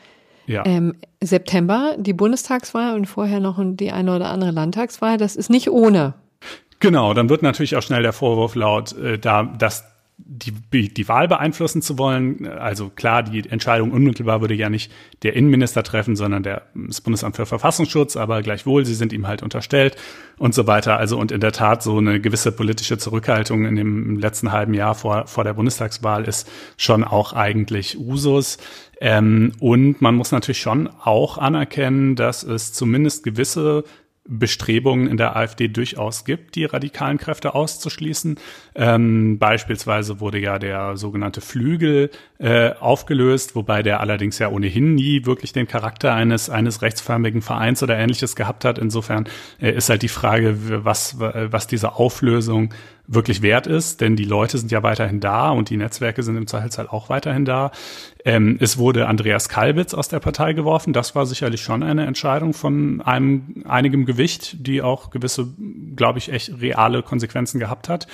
ja. Ähm, September die Bundestagswahl und vorher noch die eine oder andere Landtagswahl. Das ist nicht ohne. Genau, dann wird natürlich auch schnell der Vorwurf laut, äh, da, dass die, die Wahl beeinflussen zu wollen. Also klar, die Entscheidung unmittelbar würde ja nicht der Innenminister treffen, sondern der, das Bundesamt für Verfassungsschutz, aber gleichwohl, sie sind ihm halt unterstellt und so weiter. Also und in der Tat so eine gewisse politische Zurückhaltung in dem letzten halben Jahr vor, vor der Bundestagswahl ist schon auch eigentlich Usus. Ähm, und man muss natürlich schon auch anerkennen, dass es zumindest gewisse Bestrebungen in der AfD durchaus gibt, die radikalen Kräfte auszuschließen. Ähm, beispielsweise wurde ja der sogenannte Flügel äh, aufgelöst, wobei der allerdings ja ohnehin nie wirklich den Charakter eines eines rechtsförmigen Vereins oder ähnliches gehabt hat. Insofern äh, ist halt die Frage, was was diese Auflösung wirklich wert ist, denn die Leute sind ja weiterhin da und die Netzwerke sind im Zweifelsfall auch weiterhin da. Ähm, es wurde Andreas Kalbitz aus der Partei geworfen. Das war sicherlich schon eine Entscheidung von einem einigem Gewicht, die auch gewisse, glaube ich, echt reale Konsequenzen gehabt hat.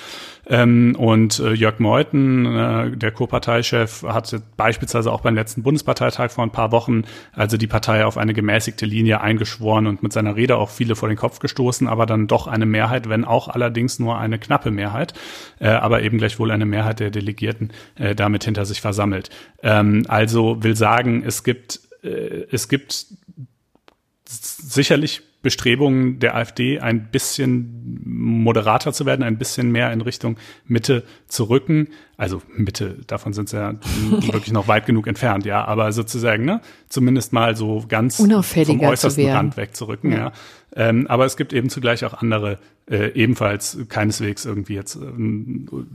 Ähm, und äh, Jörg Meuthen, äh, der Co-Parteichef, hat beispielsweise auch beim letzten Bundesparteitag vor ein paar Wochen also die Partei auf eine gemäßigte Linie eingeschworen und mit seiner Rede auch viele vor den Kopf gestoßen, aber dann doch eine Mehrheit, wenn auch allerdings nur eine knappe Mehrheit, äh, aber eben gleichwohl eine Mehrheit der Delegierten äh, damit hinter sich versammelt. Ähm, also will sagen, es gibt, äh, es gibt sicherlich Bestrebungen der AfD, ein bisschen moderater zu werden, ein bisschen mehr in Richtung Mitte zu rücken. Also Mitte, davon sind sie ja <laughs> wirklich noch weit genug entfernt, ja, aber sozusagen, ne, zumindest mal so ganz vom äußersten Rand wegzurücken, ja. ja. Ähm, aber es gibt eben zugleich auch andere äh, ebenfalls keineswegs irgendwie jetzt äh,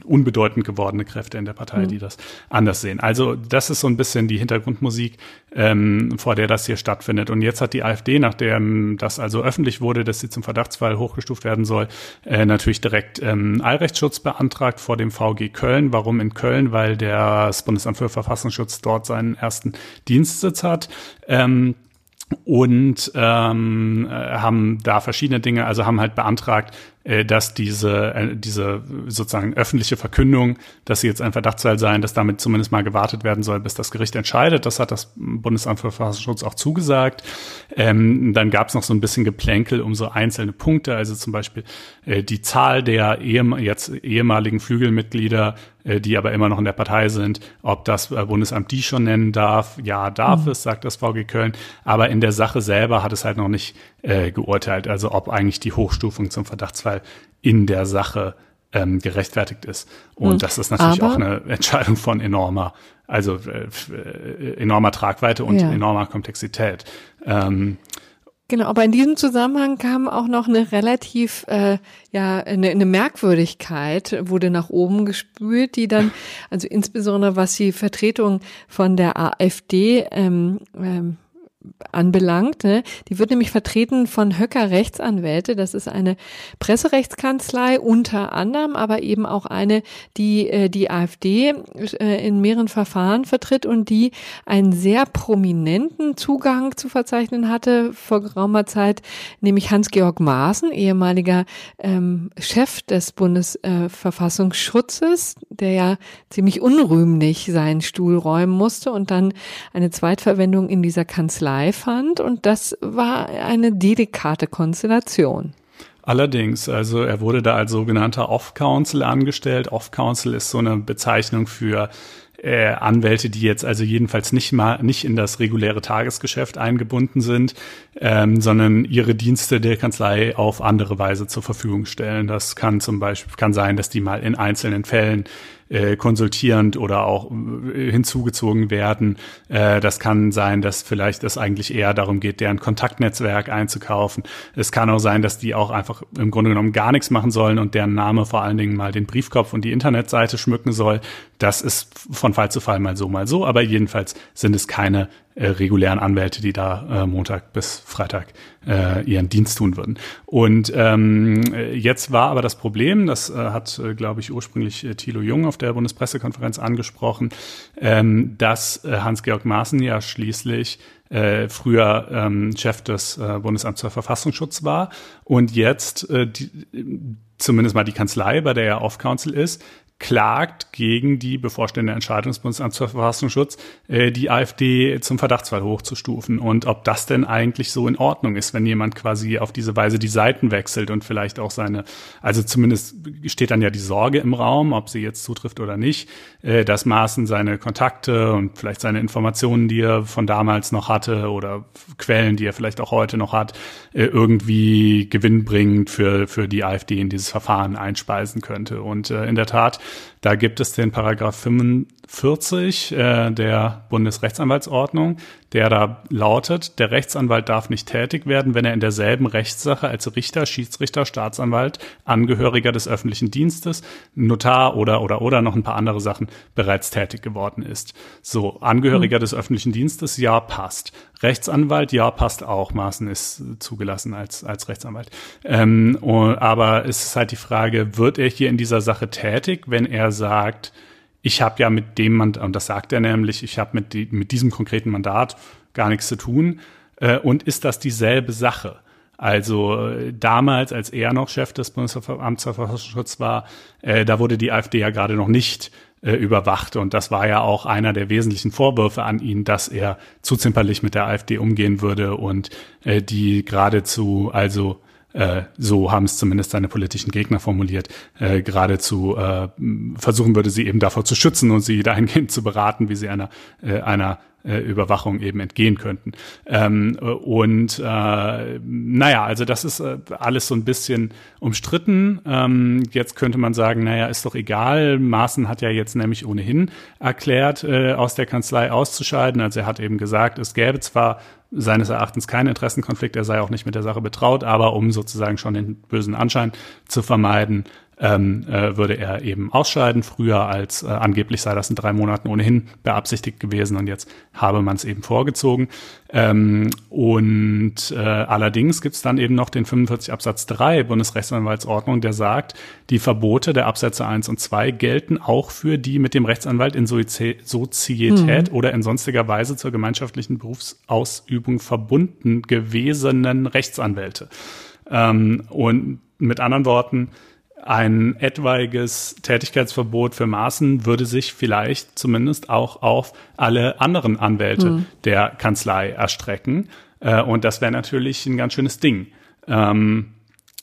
unbedeutend gewordene Kräfte in der Partei, mhm. die das anders sehen. Also das ist so ein bisschen die Hintergrundmusik, ähm, vor der das hier stattfindet. Und jetzt hat die AfD, nachdem das also öffentlich wurde, dass sie zum Verdachtsfall hochgestuft werden soll, äh, natürlich direkt ähm, Allrechtsschutz beantragt vor dem VG Köln. Warum in Köln? Weil das Bundesamt für Verfassungsschutz dort seinen ersten Dienstsitz hat. Ähm, und ähm, äh, haben da verschiedene Dinge, also haben halt beantragt, äh, dass diese, äh, diese sozusagen öffentliche Verkündung, dass sie jetzt ein Verdachtsfall seien, dass damit zumindest mal gewartet werden soll, bis das Gericht entscheidet. Das hat das Bundesamt für Verfassungsschutz auch zugesagt. Ähm, dann gab es noch so ein bisschen Geplänkel um so einzelne Punkte, also zum Beispiel äh, die Zahl der ehem jetzt ehemaligen Flügelmitglieder, die aber immer noch in der Partei sind, ob das äh, Bundesamt die schon nennen darf. Ja, darf mhm. es, sagt das VG Köln. Aber in der Sache selber hat es halt noch nicht äh, geurteilt, also ob eigentlich die Hochstufung zum Verdachtsfall in der Sache ähm, gerechtfertigt ist. Und mhm. das ist natürlich Aber auch eine <laughs> Entscheidung von enormer, also äh, äh, enormer Tragweite und ja. enormer Komplexität. Ähm, Genau, aber in diesem Zusammenhang kam auch noch eine relativ, äh, ja, eine, eine Merkwürdigkeit, wurde nach oben gespült, die dann, also insbesondere was die Vertretung von der AfD ähm, ähm, anbelangt. Ne? Die wird nämlich vertreten von Höcker Rechtsanwälte. Das ist eine Presserechtskanzlei unter anderem, aber eben auch eine, die äh, die AfD äh, in mehreren Verfahren vertritt und die einen sehr prominenten Zugang zu verzeichnen hatte vor geraumer Zeit, nämlich Hans-Georg Maaßen, ehemaliger ähm, Chef des Bundesverfassungsschutzes, äh, der ja ziemlich unrühmlich seinen Stuhl räumen musste und dann eine Zweitverwendung in dieser Kanzlei Kanzlei fand und das war eine delikate Konstellation. Allerdings, also er wurde da als sogenannter Off-Counsel angestellt. Off-Counsel ist so eine Bezeichnung für äh, Anwälte, die jetzt also jedenfalls nicht mal nicht in das reguläre Tagesgeschäft eingebunden sind, ähm, sondern ihre Dienste der Kanzlei auf andere Weise zur Verfügung stellen. Das kann zum Beispiel kann sein, dass die mal in einzelnen Fällen äh, konsultierend oder auch äh, hinzugezogen werden. Äh, das kann sein, dass vielleicht es eigentlich eher darum geht, deren Kontaktnetzwerk einzukaufen. Es kann auch sein, dass die auch einfach im Grunde genommen gar nichts machen sollen und deren Name vor allen Dingen mal den Briefkopf und die Internetseite schmücken soll. Das ist von Fall zu Fall mal so, mal so. Aber jedenfalls sind es keine äh, regulären Anwälte, die da äh, Montag bis Freitag äh, ihren Dienst tun würden. Und ähm, jetzt war aber das Problem, das äh, hat, äh, glaube ich, ursprünglich äh, Thilo Jung auf der Bundespressekonferenz angesprochen, ähm, dass Hans-Georg Maaßen ja schließlich äh, früher ähm, Chef des äh, Bundesamts für Verfassungsschutz war und jetzt äh, die, zumindest mal die Kanzlei, bei der er Off-Council ist, klagt gegen die bevorstehende Entscheidung des Bundesamts für Verfassungsschutz, äh, die AfD zum Verdachtsfall hochzustufen und ob das denn eigentlich so in Ordnung ist, wenn jemand quasi auf diese Weise die Seiten wechselt und vielleicht auch seine, also zumindest steht dann ja die Sorge im Raum, ob sie jetzt zutrifft oder nicht, äh, dass Maaßen seine Kontakte und vielleicht seine Informationen, die er von damals noch hatte oder Quellen, die er vielleicht auch heute noch hat, äh, irgendwie gewinnbringend für, für die AfD in dieses Verfahren einspeisen könnte. Und äh, in der Tat da gibt es den Paragraph 45 äh, der Bundesrechtsanwaltsordnung, der da lautet, der Rechtsanwalt darf nicht tätig werden, wenn er in derselben Rechtssache als Richter, Schiedsrichter, Staatsanwalt, Angehöriger des öffentlichen Dienstes, Notar oder oder oder noch ein paar andere Sachen bereits tätig geworden ist. So, Angehöriger mhm. des öffentlichen Dienstes, ja, passt. Rechtsanwalt, ja, passt auch. Maßen ist zugelassen als, als Rechtsanwalt. Ähm, aber es ist halt die Frage, wird er hier in dieser Sache tätig, wenn er sagt, ich habe ja mit dem Mandat, und das sagt er nämlich, ich habe mit, die, mit diesem konkreten Mandat gar nichts zu tun. Äh, und ist das dieselbe Sache? Also äh, damals, als er noch Chef des Bundesamts für Verfassungsschutz war, äh, da wurde die AfD ja gerade noch nicht äh, überwacht. Und das war ja auch einer der wesentlichen Vorwürfe an ihn, dass er zu zimperlich mit der AfD umgehen würde und äh, die geradezu, also äh, so haben es zumindest seine politischen Gegner formuliert, äh, geradezu äh, versuchen würde, sie eben davor zu schützen und sie dahingehend zu beraten, wie sie einer, äh, einer äh, Überwachung eben entgehen könnten. Ähm, und äh, naja, also das ist äh, alles so ein bisschen umstritten. Ähm, jetzt könnte man sagen, naja, ist doch egal. Maaßen hat ja jetzt nämlich ohnehin erklärt, äh, aus der Kanzlei auszuscheiden. Also er hat eben gesagt, es gäbe zwar seines Erachtens keinen Interessenkonflikt, er sei auch nicht mit der Sache betraut, aber um sozusagen schon den bösen Anschein zu vermeiden, ähm, äh, würde er eben ausscheiden. Früher als äh, angeblich sei das in drei Monaten ohnehin beabsichtigt gewesen und jetzt habe man es eben vorgezogen. Ähm, und äh, allerdings gibt es dann eben noch den 45 Absatz 3 Bundesrechtsanwaltsordnung, der sagt, die Verbote der Absätze 1 und 2 gelten auch für die mit dem Rechtsanwalt in Sozietät mhm. oder in sonstiger Weise zur gemeinschaftlichen Berufsausübung verbunden gewesenen Rechtsanwälte. Ähm, und mit anderen Worten, ein etwaiges Tätigkeitsverbot für Maßen würde sich vielleicht zumindest auch auf alle anderen Anwälte mhm. der Kanzlei erstrecken. Äh, und das wäre natürlich ein ganz schönes Ding. Ähm,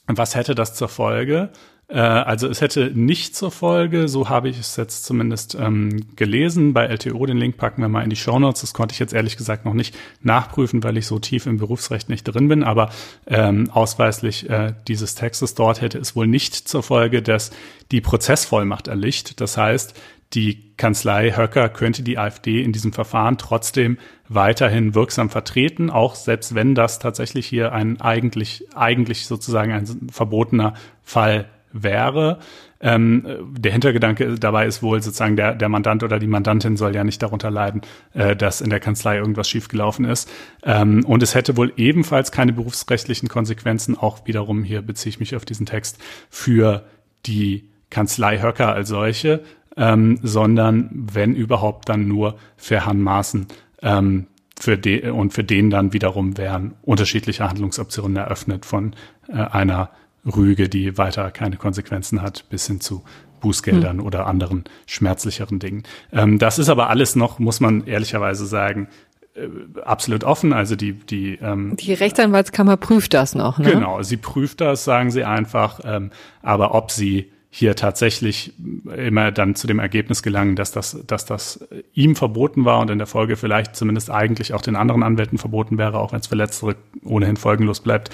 was hätte das zur Folge? Äh, also es hätte nicht zur Folge, so habe ich es jetzt zumindest ähm, gelesen, bei LTO, den Link packen wir mal in die Show Notes. das konnte ich jetzt ehrlich gesagt noch nicht nachprüfen, weil ich so tief im Berufsrecht nicht drin bin, aber ähm, ausweislich äh, dieses Textes dort hätte es wohl nicht zur Folge, dass die Prozessvollmacht erlicht. Das heißt, die Kanzlei Höcker könnte die AfD in diesem Verfahren trotzdem weiterhin wirksam vertreten, auch selbst wenn das tatsächlich hier ein eigentlich, eigentlich sozusagen ein verbotener Fall wäre. Ähm, der Hintergedanke dabei ist wohl sozusagen, der, der Mandant oder die Mandantin soll ja nicht darunter leiden, äh, dass in der Kanzlei irgendwas schiefgelaufen ist. Ähm, und es hätte wohl ebenfalls keine berufsrechtlichen Konsequenzen, auch wiederum hier beziehe ich mich auf diesen Text, für die Kanzlei Höcker als solche, ähm, sondern wenn überhaupt dann nur für Herrn Maaßen, ähm, für de und für den dann wiederum wären unterschiedliche Handlungsoptionen eröffnet von äh, einer Rüge, die weiter keine Konsequenzen hat, bis hin zu Bußgeldern mhm. oder anderen schmerzlicheren Dingen. Ähm, das ist aber alles noch, muss man ehrlicherweise sagen, äh, absolut offen. Also die die ähm, die Rechtsanwaltskammer prüft das noch. Ne? Genau, sie prüft das, sagen sie einfach. Ähm, aber ob sie hier tatsächlich immer dann zu dem Ergebnis gelangen, dass das, dass das ihm verboten war und in der Folge vielleicht zumindest eigentlich auch den anderen Anwälten verboten wäre, auch wenn es für letztere ohnehin folgenlos bleibt.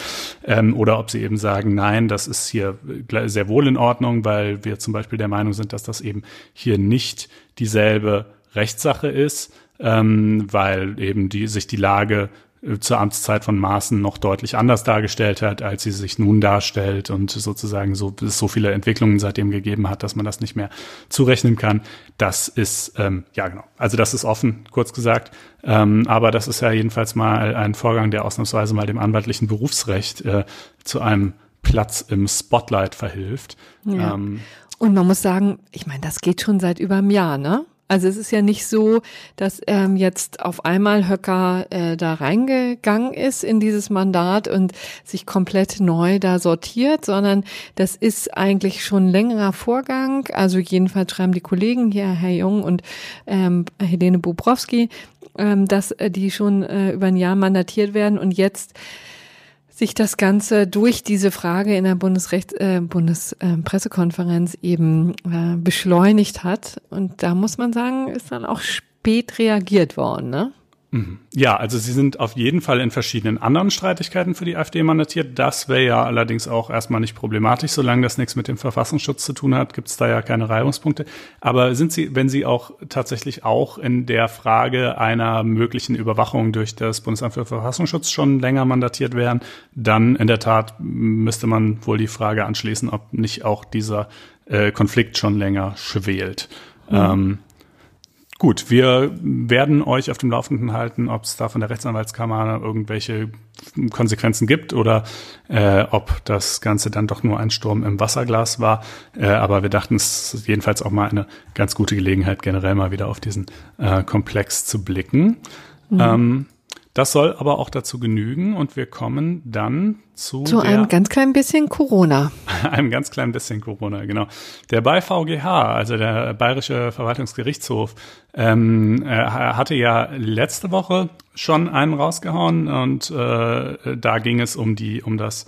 Ähm, oder ob sie eben sagen, nein, das ist hier sehr wohl in Ordnung, weil wir zum Beispiel der Meinung sind, dass das eben hier nicht dieselbe Rechtssache ist, ähm, weil eben die, sich die Lage zur Amtszeit von Maaßen noch deutlich anders dargestellt hat, als sie sich nun darstellt und sozusagen so es so viele Entwicklungen seitdem gegeben hat, dass man das nicht mehr zurechnen kann. Das ist ähm, ja genau. Also das ist offen, kurz gesagt. Ähm, aber das ist ja jedenfalls mal ein Vorgang, der ausnahmsweise mal dem anwaltlichen Berufsrecht äh, zu einem Platz im Spotlight verhilft. Ja. Ähm, und man muss sagen, ich meine, das geht schon seit über einem Jahr, ne? Also es ist ja nicht so, dass ähm, jetzt auf einmal Höcker äh, da reingegangen ist in dieses Mandat und sich komplett neu da sortiert, sondern das ist eigentlich schon längerer Vorgang. Also jedenfalls schreiben die Kollegen hier, Herr Jung und ähm, Helene Bobrowski, ähm, dass äh, die schon äh, über ein Jahr mandatiert werden und jetzt sich das Ganze durch diese Frage in der Bundesrecht, äh, Bundespressekonferenz eben äh, beschleunigt hat. Und da muss man sagen, ist dann auch spät reagiert worden, ne? Mhm. Ja, also sie sind auf jeden Fall in verschiedenen anderen Streitigkeiten für die AfD mandatiert. Das wäre ja allerdings auch erstmal nicht problematisch, solange das nichts mit dem Verfassungsschutz zu tun hat, gibt es da ja keine Reibungspunkte. Aber sind sie, wenn sie auch tatsächlich auch in der Frage einer möglichen Überwachung durch das Bundesamt für Verfassungsschutz schon länger mandatiert wären, dann in der Tat müsste man wohl die Frage anschließen, ob nicht auch dieser äh, Konflikt schon länger schwelt. Mhm. Ähm, Gut, wir werden euch auf dem Laufenden halten, ob es da von der Rechtsanwaltskammer irgendwelche Konsequenzen gibt oder äh, ob das Ganze dann doch nur ein Sturm im Wasserglas war. Äh, aber wir dachten, es ist jedenfalls auch mal eine ganz gute Gelegenheit, generell mal wieder auf diesen äh, Komplex zu blicken. Mhm. Ähm, das soll aber auch dazu genügen und wir kommen dann zu, zu einem ganz kleinen bisschen Corona. <laughs> einem ganz kleinen bisschen Corona, genau. Der BayVGH, also der Bayerische Verwaltungsgerichtshof, ähm, hatte ja letzte Woche schon einen rausgehauen und äh, da ging es um die um das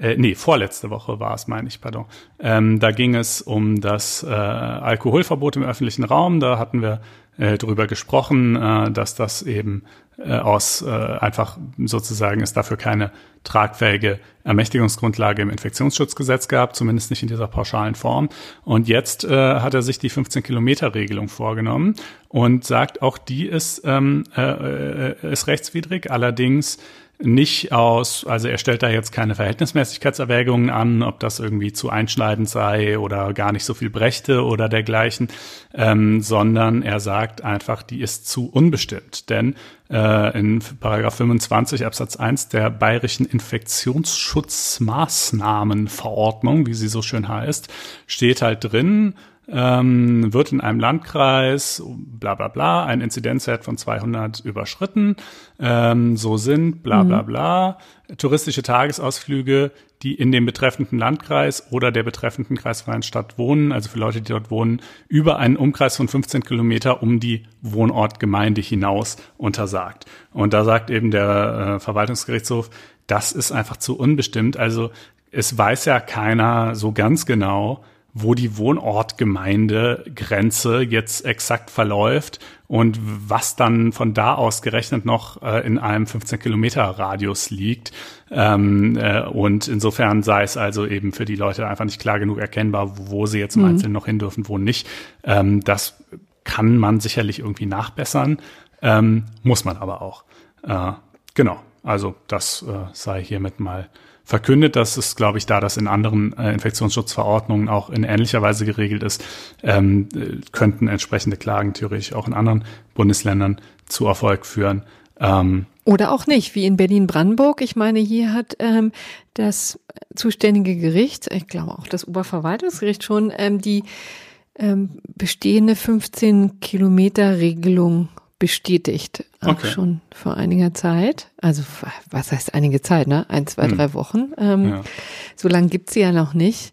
äh, nee, vorletzte Woche war es, meine ich, pardon. Ähm, da ging es um das äh, Alkoholverbot im öffentlichen Raum. Da hatten wir äh, drüber gesprochen, äh, dass das eben äh, aus äh, einfach sozusagen es dafür keine tragfähige Ermächtigungsgrundlage im Infektionsschutzgesetz gab, zumindest nicht in dieser pauschalen Form. Und jetzt äh, hat er sich die 15-Kilometer-Regelung vorgenommen und sagt, auch die ist, ähm, äh, äh ist rechtswidrig. Allerdings nicht aus, also er stellt da jetzt keine Verhältnismäßigkeitserwägungen an, ob das irgendwie zu einschneidend sei oder gar nicht so viel brächte oder dergleichen, ähm, sondern er sagt einfach, die ist zu unbestimmt. Denn äh, in Paragraph 25 Absatz 1 der bayerischen Infektionsschutzmaßnahmenverordnung, wie sie so schön heißt, steht halt drin, ähm, wird in einem Landkreis bla bla bla ein Inzidenzwert von 200 überschritten. Ähm, so sind bla bla mhm. bla touristische Tagesausflüge, die in dem betreffenden Landkreis oder der betreffenden kreisfreien Stadt wohnen, also für Leute, die dort wohnen, über einen Umkreis von 15 Kilometer um die Wohnortgemeinde hinaus untersagt. Und da sagt eben der äh, Verwaltungsgerichtshof, das ist einfach zu unbestimmt. Also es weiß ja keiner so ganz genau, wo die Wohnortgemeindegrenze jetzt exakt verläuft und was dann von da aus gerechnet noch äh, in einem 15 Kilometer Radius liegt. Ähm, äh, und insofern sei es also eben für die Leute einfach nicht klar genug erkennbar, wo sie jetzt im mhm. Einzelnen noch hin dürfen, wo nicht. Ähm, das kann man sicherlich irgendwie nachbessern, ähm, muss man aber auch. Äh, genau, also das äh, sei hiermit mal verkündet. Das ist, glaube ich, da das in anderen äh, Infektionsschutzverordnungen auch in ähnlicher Weise geregelt ist, ähm, äh, könnten entsprechende Klagen theoretisch auch in anderen Bundesländern zu Erfolg führen. Ähm, oder auch nicht, wie in Berlin-Brandenburg. Ich meine, hier hat ähm, das zuständige Gericht, ich glaube auch das Oberverwaltungsgericht schon, ähm, die ähm, bestehende 15 Kilometer Regelung bestätigt, auch okay. schon vor einiger Zeit. Also was heißt einige Zeit, ne? Ein, zwei, hm. drei Wochen. Ähm, ja. So lange gibt's sie ja noch nicht.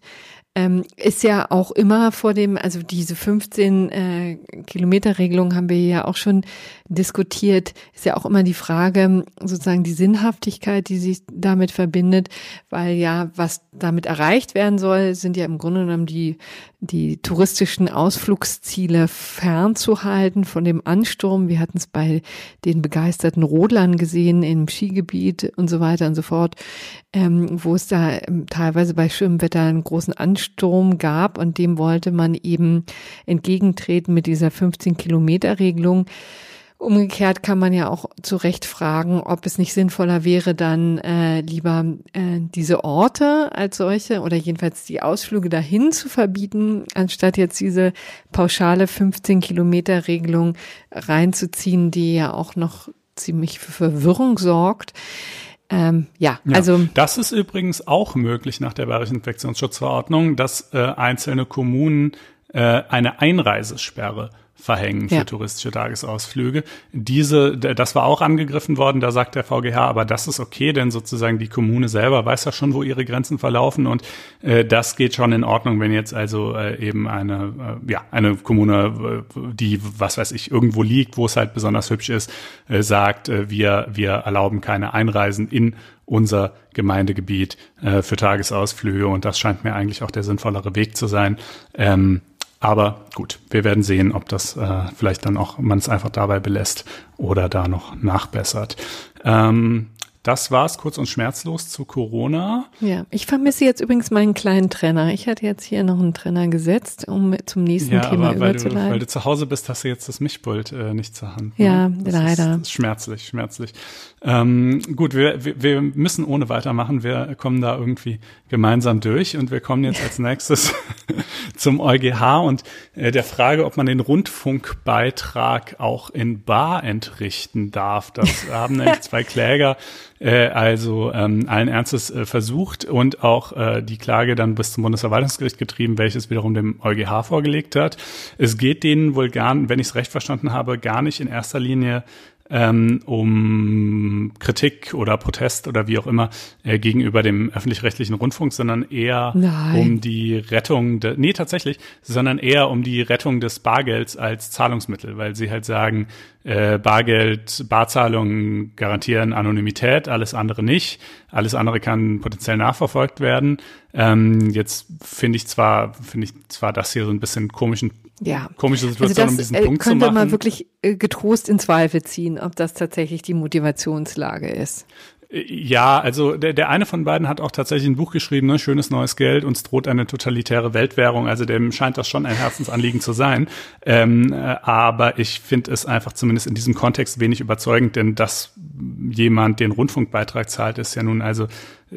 Ähm, ist ja auch immer vor dem, also diese 15 äh, Kilometer Regelung haben wir ja auch schon diskutiert, ist ja auch immer die Frage, sozusagen die Sinnhaftigkeit, die sich damit verbindet, weil ja, was damit erreicht werden soll, sind ja im Grunde genommen die, die touristischen Ausflugsziele fernzuhalten von dem Ansturm. Wir hatten es bei den begeisterten Rodlern gesehen im Skigebiet und so weiter und so fort, ähm, wo es da ähm, teilweise bei schönem Wetter einen großen Ansturm gab und dem wollte man eben entgegentreten mit dieser 15 Kilometer Regelung. Umgekehrt kann man ja auch zu Recht fragen, ob es nicht sinnvoller wäre, dann äh, lieber äh, diese Orte als solche oder jedenfalls die Ausflüge dahin zu verbieten, anstatt jetzt diese pauschale 15 Kilometer Regelung reinzuziehen, die ja auch noch ziemlich für Verwirrung sorgt. Ähm, ja, ja, also das ist übrigens auch möglich nach der Bayerischen Infektionsschutzverordnung, dass äh, einzelne Kommunen äh, eine Einreisesperre verhängen für ja. touristische Tagesausflüge. Diese, das war auch angegriffen worden, da sagt der VGH, aber das ist okay, denn sozusagen die Kommune selber weiß ja schon, wo ihre Grenzen verlaufen und äh, das geht schon in Ordnung, wenn jetzt also äh, eben eine, äh, ja, eine Kommune, äh, die, was weiß ich, irgendwo liegt, wo es halt besonders hübsch ist, äh, sagt, äh, wir, wir erlauben keine Einreisen in unser Gemeindegebiet äh, für Tagesausflüge und das scheint mir eigentlich auch der sinnvollere Weg zu sein. Ähm, aber gut, wir werden sehen, ob das äh, vielleicht dann auch man es einfach dabei belässt oder da noch nachbessert. Ähm, das war's kurz und schmerzlos zu Corona. Ja, ich vermisse jetzt übrigens meinen kleinen Trenner. Ich hatte jetzt hier noch einen Trenner gesetzt, um zum nächsten ja, Thema aber weil überzuleiten. Du, weil du zu Hause bist, hast du jetzt das Mischpult äh, nicht zur Hand. Ne? Ja, das leider. Ist, ist schmerzlich, schmerzlich. Ähm, gut, wir, wir, wir müssen ohne weitermachen. Wir kommen da irgendwie gemeinsam durch und wir kommen jetzt als <laughs> nächstes <laughs> zum EuGH und äh, der Frage, ob man den Rundfunkbeitrag auch in Bar entrichten darf. Das haben nämlich zwei Kläger äh, also ähm, allen Ernstes äh, versucht und auch äh, die Klage dann bis zum Bundesverwaltungsgericht getrieben, welches wiederum dem EuGH vorgelegt hat. Es geht denen wohl gar, wenn ich es recht verstanden habe, gar nicht in erster Linie ähm, um Kritik oder Protest oder wie auch immer äh, gegenüber dem öffentlich-rechtlichen Rundfunk, sondern eher Nein. um die Rettung, de, nee tatsächlich, sondern eher um die Rettung des Bargelds als Zahlungsmittel, weil sie halt sagen, äh, Bargeld, Barzahlungen garantieren Anonymität, alles andere nicht, alles andere kann potenziell nachverfolgt werden. Ähm, jetzt finde ich zwar, finde ich zwar das hier so ein bisschen komischen ja. komische also Situation, also das, um diesen Punkt zu machen. Könnte man wirklich äh, getrost in Zweifel ziehen, ob das tatsächlich die Motivationslage ist. Äh, ja, also der, der eine von beiden hat auch tatsächlich ein Buch geschrieben, ne, Schönes neues Geld, uns droht eine totalitäre Weltwährung. Also dem scheint das schon ein Herzensanliegen zu sein. Ähm, äh, aber ich finde es einfach zumindest in diesem Kontext wenig überzeugend, denn dass jemand den Rundfunkbeitrag zahlt, ist ja nun also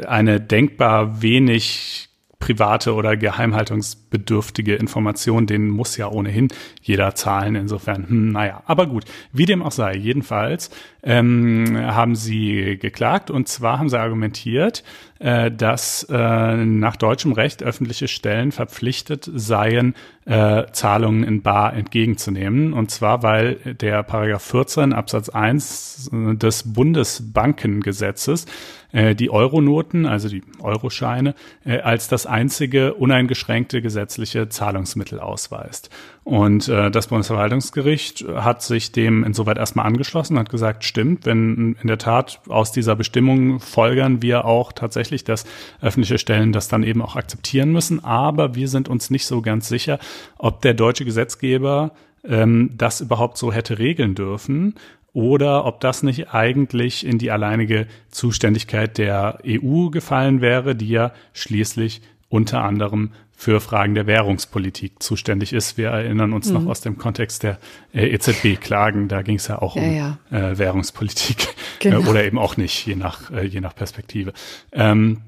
eine denkbar wenig private oder geheimhaltungsbedürftige Information, den muss ja ohnehin jeder zahlen. Insofern, hm, naja, aber gut, wie dem auch sei, jedenfalls ähm, haben sie geklagt und zwar haben sie argumentiert, äh, dass äh, nach deutschem Recht öffentliche Stellen verpflichtet seien, äh, Zahlungen in Bar entgegenzunehmen. Und zwar, weil der Paragraph 14 Absatz 1 des Bundesbankengesetzes äh, die Euronoten, also die Euroscheine, äh, als das einzige uneingeschränkte gesetzliche Zahlungsmittel ausweist. Und äh, das Bundesverwaltungsgericht hat sich dem insoweit erstmal angeschlossen, hat gesagt, stimmt, wenn in der Tat aus dieser Bestimmung folgern wir auch tatsächlich, dass öffentliche Stellen das dann eben auch akzeptieren müssen. Aber wir sind uns nicht so ganz sicher, ob der deutsche Gesetzgeber ähm, das überhaupt so hätte regeln dürfen oder ob das nicht eigentlich in die alleinige Zuständigkeit der EU gefallen wäre, die ja schließlich unter anderem für Fragen der Währungspolitik zuständig ist. Wir erinnern uns mhm. noch aus dem Kontext der äh, EZB-Klagen, da ging es ja auch ja, um ja. Äh, Währungspolitik genau. äh, oder eben auch nicht, je nach, äh, je nach Perspektive. Ähm,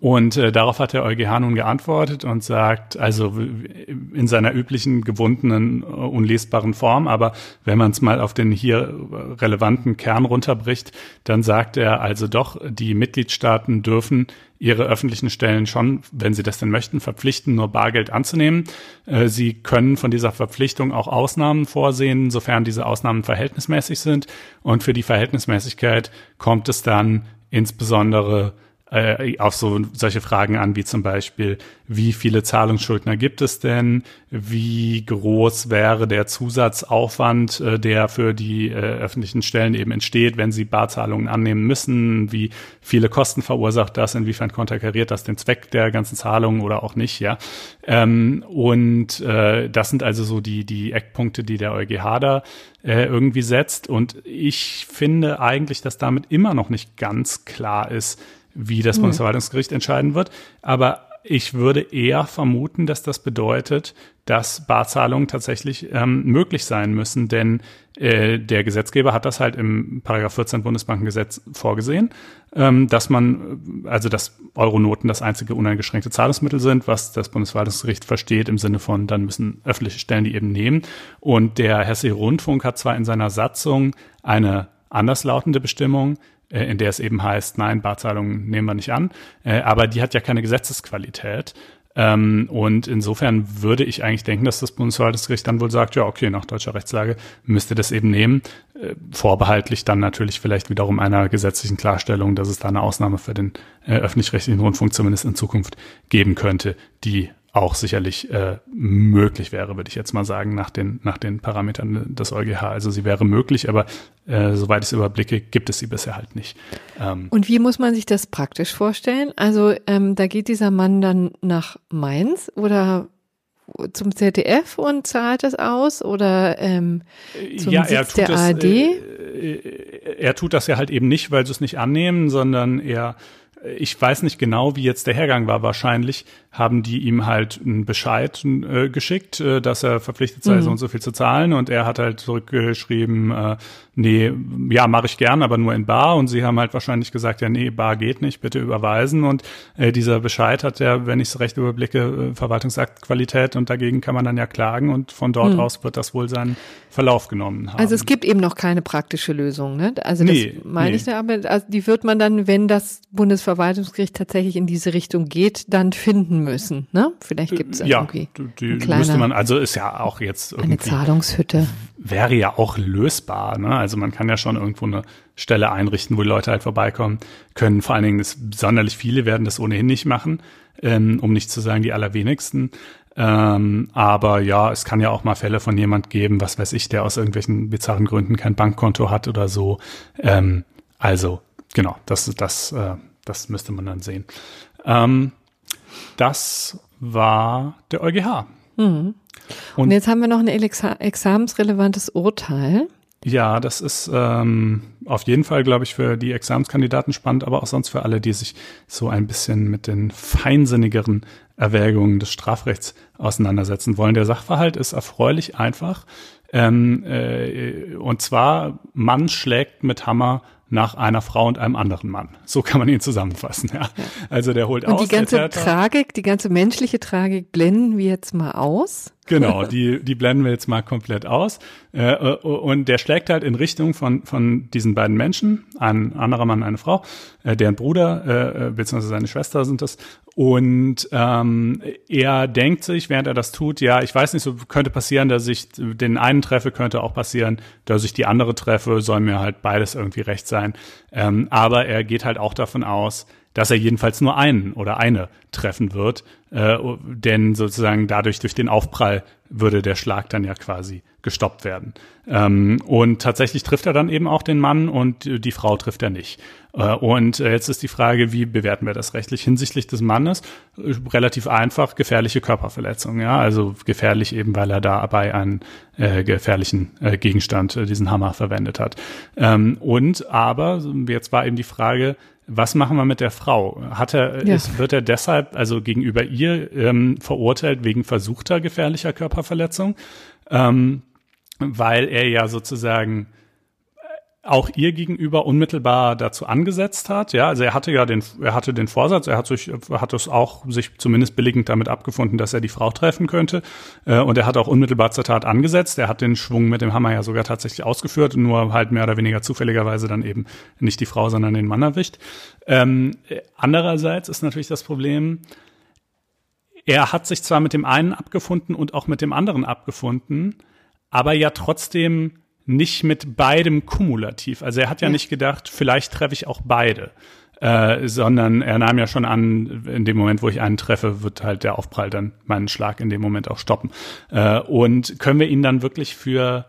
und äh, darauf hat der EuGH nun geantwortet und sagt, also in seiner üblichen, gewundenen, äh, unlesbaren Form, aber wenn man es mal auf den hier relevanten Kern runterbricht, dann sagt er also doch, die Mitgliedstaaten dürfen ihre öffentlichen Stellen schon, wenn sie das denn möchten, verpflichten, nur Bargeld anzunehmen. Äh, sie können von dieser Verpflichtung auch Ausnahmen vorsehen, sofern diese Ausnahmen verhältnismäßig sind. Und für die Verhältnismäßigkeit kommt es dann insbesondere äh, auf so solche Fragen an, wie zum Beispiel, wie viele Zahlungsschuldner gibt es denn? Wie groß wäre der Zusatzaufwand, äh, der für die äh, öffentlichen Stellen eben entsteht, wenn sie Barzahlungen annehmen müssen? Wie viele Kosten verursacht das? Inwiefern konterkariert das den Zweck der ganzen Zahlungen oder auch nicht? Ja. Ähm, und äh, das sind also so die, die Eckpunkte, die der EuGH da äh, irgendwie setzt. Und ich finde eigentlich, dass damit immer noch nicht ganz klar ist, wie das Bundesverwaltungsgericht entscheiden wird. Aber ich würde eher vermuten, dass das bedeutet, dass Barzahlungen tatsächlich ähm, möglich sein müssen, denn äh, der Gesetzgeber hat das halt im Paragraph 14 Bundesbankengesetz vorgesehen, ähm, dass man, also dass Euronoten das einzige uneingeschränkte Zahlungsmittel sind, was das Bundesverwaltungsgericht versteht im Sinne von, dann müssen öffentliche Stellen die eben nehmen. Und der Hessische Rundfunk hat zwar in seiner Satzung eine anderslautende Bestimmung, äh, in der es eben heißt, nein, Barzahlungen nehmen wir nicht an, äh, aber die hat ja keine Gesetzesqualität. Ähm, und insofern würde ich eigentlich denken, dass das Bundesverwaltungsgericht dann wohl sagt, ja, okay, nach deutscher Rechtslage müsste das eben nehmen, äh, vorbehaltlich dann natürlich vielleicht wiederum einer gesetzlichen Klarstellung, dass es da eine Ausnahme für den öffentlich-rechtlichen Rundfunk zumindest in Zukunft geben könnte, die auch sicherlich äh, möglich wäre, würde ich jetzt mal sagen, nach den, nach den Parametern des EuGH. Also sie wäre möglich, aber äh, soweit ich es überblicke, gibt es sie bisher halt nicht. Ähm, Und wie muss man sich das praktisch vorstellen? Also ähm, da geht dieser Mann dann nach Mainz oder zum ZDF und zahlt das aus oder ähm, zum ja, Sitz der das, ARD? Äh, er tut das ja halt eben nicht, weil sie es nicht annehmen, sondern er ich weiß nicht genau, wie jetzt der Hergang war. Wahrscheinlich haben die ihm halt einen Bescheid äh, geschickt, äh, dass er verpflichtet sei, mhm. so und so viel zu zahlen. Und er hat halt zurückgeschrieben, äh, nee, ja, mache ich gern, aber nur in Bar. Und sie haben halt wahrscheinlich gesagt, ja, nee, Bar geht nicht, bitte überweisen. Und äh, dieser Bescheid hat ja, wenn ich es recht überblicke, äh, Verwaltungsaktqualität und dagegen kann man dann ja klagen und von dort mhm. aus wird das wohl seinen Verlauf genommen haben. Also es gibt eben noch keine praktische Lösung, ne? Also das nee, meine nee. ich da, aber also die wird man dann, wenn das Bundesverwaltungsgericht tatsächlich in diese Richtung geht, dann finden müssen, ne? Vielleicht gibt es ja, irgendwie die, die müsste man, also ist ja auch jetzt irgendwie, eine Zahlungshütte. Wäre ja auch lösbar, ne? Also man kann ja schon irgendwo eine Stelle einrichten, wo die Leute halt vorbeikommen können. Vor allen Dingen, sonderlich viele werden das ohnehin nicht machen, ähm, um nicht zu sagen die allerwenigsten. Ähm, aber ja, es kann ja auch mal Fälle von jemand geben, was weiß ich, der aus irgendwelchen bizarren Gründen kein Bankkonto hat oder so. Ähm, also, genau, das, das, äh, das müsste man dann sehen. Ähm, das war der EuGH. Mhm. Und, Und, jetzt haben wir noch ein examensrelevantes Urteil. Ja, das ist ähm, auf jeden Fall, glaube ich, für die Examenskandidaten spannend, aber auch sonst für alle, die sich so ein bisschen mit den feinsinnigeren Erwägungen des Strafrechts auseinandersetzen wollen. Der Sachverhalt ist erfreulich einfach. Ähm, äh, und zwar, Mann schlägt mit Hammer nach einer Frau und einem anderen Mann. So kann man ihn zusammenfassen. Ja. Also der holt und aus. Und die ganze Tragik, die ganze menschliche Tragik blenden wir jetzt mal aus. Genau, die, die blenden wir jetzt mal komplett aus. Äh, äh, und der schlägt halt in Richtung von, von diesen beiden Menschen, ein anderer Mann, eine Frau, äh, deren Bruder, beziehungsweise seine Schwester sind das. Und ähm, er denkt sich, während er das tut, ja, ich weiß nicht, so könnte passieren, dass ich den einen treffe, könnte auch passieren, dass ich die andere treffe, soll mir halt beides irgendwie recht sein. Ähm, aber er geht halt auch davon aus, dass er jedenfalls nur einen oder eine treffen wird, äh, denn sozusagen dadurch durch den Aufprall würde der Schlag dann ja quasi gestoppt werden. Ähm, und tatsächlich trifft er dann eben auch den Mann und die Frau trifft er nicht. Äh, und äh, jetzt ist die Frage, wie bewerten wir das rechtlich hinsichtlich des Mannes? Äh, relativ einfach, gefährliche Körperverletzung, ja, also gefährlich eben, weil er dabei einen äh, gefährlichen äh, Gegenstand, äh, diesen Hammer verwendet hat. Ähm, und aber jetzt war eben die Frage, was machen wir mit der Frau? Hat er, ja. ist, wird er deshalb, also gegenüber ihr, ähm, verurteilt wegen versuchter gefährlicher Körperverletzung? Ähm, weil er ja sozusagen auch ihr gegenüber unmittelbar dazu angesetzt hat. Ja, also er hatte ja den, er hatte den Vorsatz, er hat sich, hat es auch sich zumindest billigend damit abgefunden, dass er die Frau treffen könnte. Äh, und er hat auch unmittelbar zur Tat angesetzt. Er hat den Schwung mit dem Hammer ja sogar tatsächlich ausgeführt, nur halt mehr oder weniger zufälligerweise dann eben nicht die Frau, sondern den Mann erwischt. Ähm, andererseits ist natürlich das Problem, er hat sich zwar mit dem einen abgefunden und auch mit dem anderen abgefunden, aber ja trotzdem nicht mit beidem kumulativ. Also er hat ja, ja. nicht gedacht, vielleicht treffe ich auch beide. äh, sondern er nahm ja schon an, in dem Moment, wo ich einen treffe, wird halt der Aufprall dann meinen Schlag in dem Moment auch stoppen. Äh, und können wir ihn dann wirklich für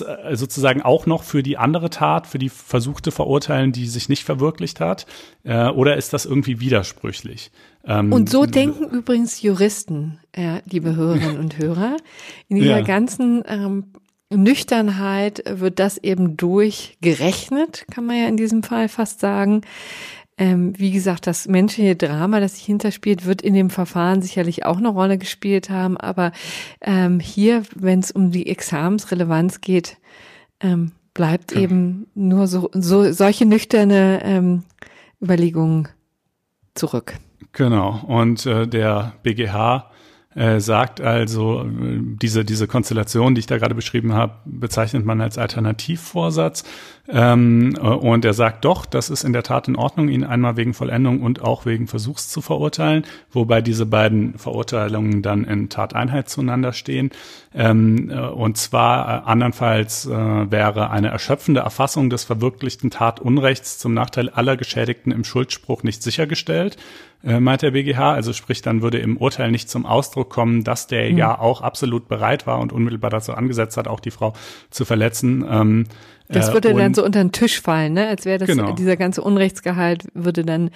äh, sozusagen auch noch für die andere Tat, für die versuchte verurteilen, die sich nicht verwirklicht hat? Äh, oder ist das irgendwie widersprüchlich? Ähm, und so denken übrigens Juristen, äh, liebe Hörerinnen und Hörer. In dieser ja. ganzen ähm, Nüchternheit wird das eben durchgerechnet, kann man ja in diesem Fall fast sagen. Ähm, wie gesagt, das menschliche Drama, das sich hinterspielt, wird in dem Verfahren sicherlich auch eine Rolle gespielt haben. Aber ähm, hier, wenn es um die Examensrelevanz geht, ähm, bleibt ja. eben nur so, so solche nüchterne ähm, Überlegungen zurück. Genau. Und äh, der BGH äh, sagt also, diese, diese Konstellation, die ich da gerade beschrieben habe, bezeichnet man als Alternativvorsatz. Ähm, äh, und er sagt doch, das ist in der Tat in Ordnung, ihn einmal wegen Vollendung und auch wegen Versuchs zu verurteilen, wobei diese beiden Verurteilungen dann in Tateinheit zueinander stehen. Ähm, äh, und zwar äh, andernfalls äh, wäre eine erschöpfende Erfassung des verwirklichten Tatunrechts zum Nachteil aller Geschädigten im Schuldspruch nicht sichergestellt meint der BGH. Also sprich, dann würde im Urteil nicht zum Ausdruck kommen, dass der mhm. ja auch absolut bereit war und unmittelbar dazu angesetzt hat, auch die Frau zu verletzen. Ähm, das äh, würde äh, dann so unter den Tisch fallen, ne? Als wäre das genau. dieser ganze Unrechtsgehalt würde dann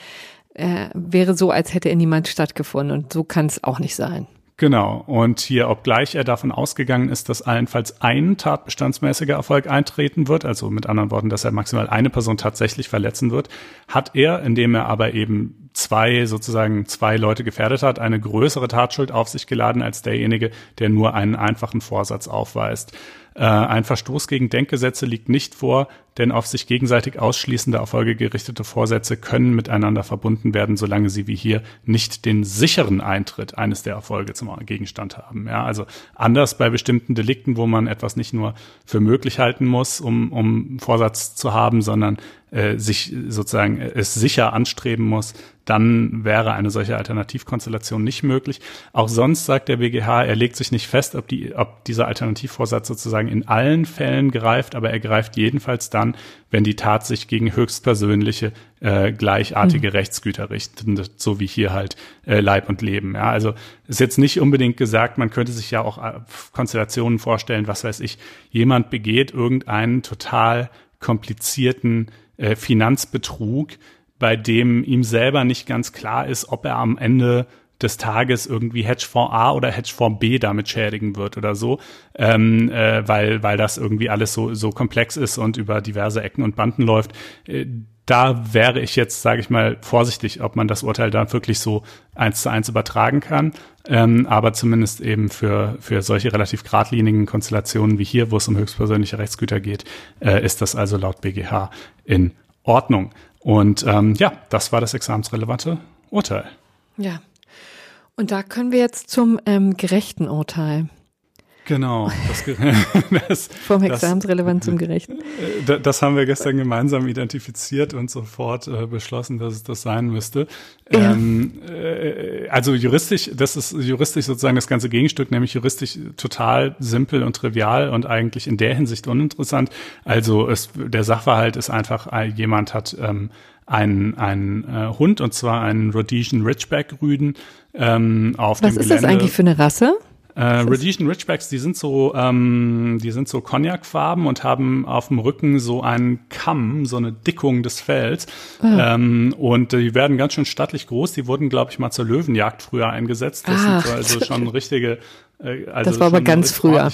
äh, wäre so, als hätte er niemand stattgefunden und so kann es auch nicht sein. Genau. Und hier, obgleich er davon ausgegangen ist, dass allenfalls ein tatbestandsmäßiger Erfolg eintreten wird, also mit anderen Worten, dass er maximal eine Person tatsächlich verletzen wird, hat er, indem er aber eben zwei, sozusagen zwei Leute gefährdet hat, eine größere Tatschuld auf sich geladen als derjenige, der nur einen einfachen Vorsatz aufweist. Äh, ein Verstoß gegen Denkgesetze liegt nicht vor, denn auf sich gegenseitig ausschließende Erfolge gerichtete Vorsätze können miteinander verbunden werden, solange sie wie hier nicht den sicheren Eintritt eines der Erfolge zum Gegenstand haben. Ja, also anders bei bestimmten Delikten, wo man etwas nicht nur für möglich halten muss, um, um Vorsatz zu haben, sondern äh, sich sozusagen es sicher anstreben muss, dann wäre eine solche Alternativkonstellation nicht möglich. Auch sonst sagt der BGH, er legt sich nicht fest, ob, die, ob dieser Alternativvorsatz sozusagen in allen Fällen greift, aber er greift jedenfalls dann, wenn die Tat sich gegen höchstpersönliche, äh, gleichartige mhm. Rechtsgüter richtet, so wie hier halt äh, Leib und Leben. Ja, also ist jetzt nicht unbedingt gesagt, man könnte sich ja auch äh, Konstellationen vorstellen, was weiß ich, jemand begeht irgendeinen total komplizierten äh, Finanzbetrug, bei dem ihm selber nicht ganz klar ist, ob er am Ende des Tages irgendwie Hedgefonds A oder Hedgefonds B damit schädigen wird oder so, ähm, äh, weil, weil das irgendwie alles so, so komplex ist und über diverse Ecken und Banden läuft. Äh, da wäre ich jetzt, sage ich mal, vorsichtig, ob man das Urteil dann wirklich so eins zu eins übertragen kann. Ähm, aber zumindest eben für, für solche relativ geradlinigen Konstellationen wie hier, wo es um höchstpersönliche Rechtsgüter geht, äh, ist das also laut BGH in Ordnung. Und ähm, ja, das war das examensrelevante Urteil. Ja. Und da können wir jetzt zum ähm, gerechten Urteil. Genau. Das, <laughs> das, Vom Examensrelevant zum Gerechten. Das, das haben wir gestern gemeinsam identifiziert und sofort äh, beschlossen, dass es das sein müsste. Ja. Ähm, äh, also juristisch, das ist juristisch sozusagen das ganze Gegenstück, nämlich juristisch total simpel und trivial und eigentlich in der Hinsicht uninteressant. Also es, der Sachverhalt ist einfach, äh, jemand hat ähm, einen, einen äh, Hund und zwar einen Rhodesian Ridgeback Rüden ähm, auf Was dem Gelände. Was ist das eigentlich für eine Rasse? Äh, Rhodesian Ridgebacks, die sind so, ähm, die sind so Cognacfarben und haben auf dem Rücken so einen Kamm, so eine Dickung des Fells. Ah. Ähm, und die werden ganz schön stattlich groß. Die wurden, glaube ich, mal zur Löwenjagd früher eingesetzt. Das Ach. sind so also <laughs> schon richtige äh, also das war aber ganz früher.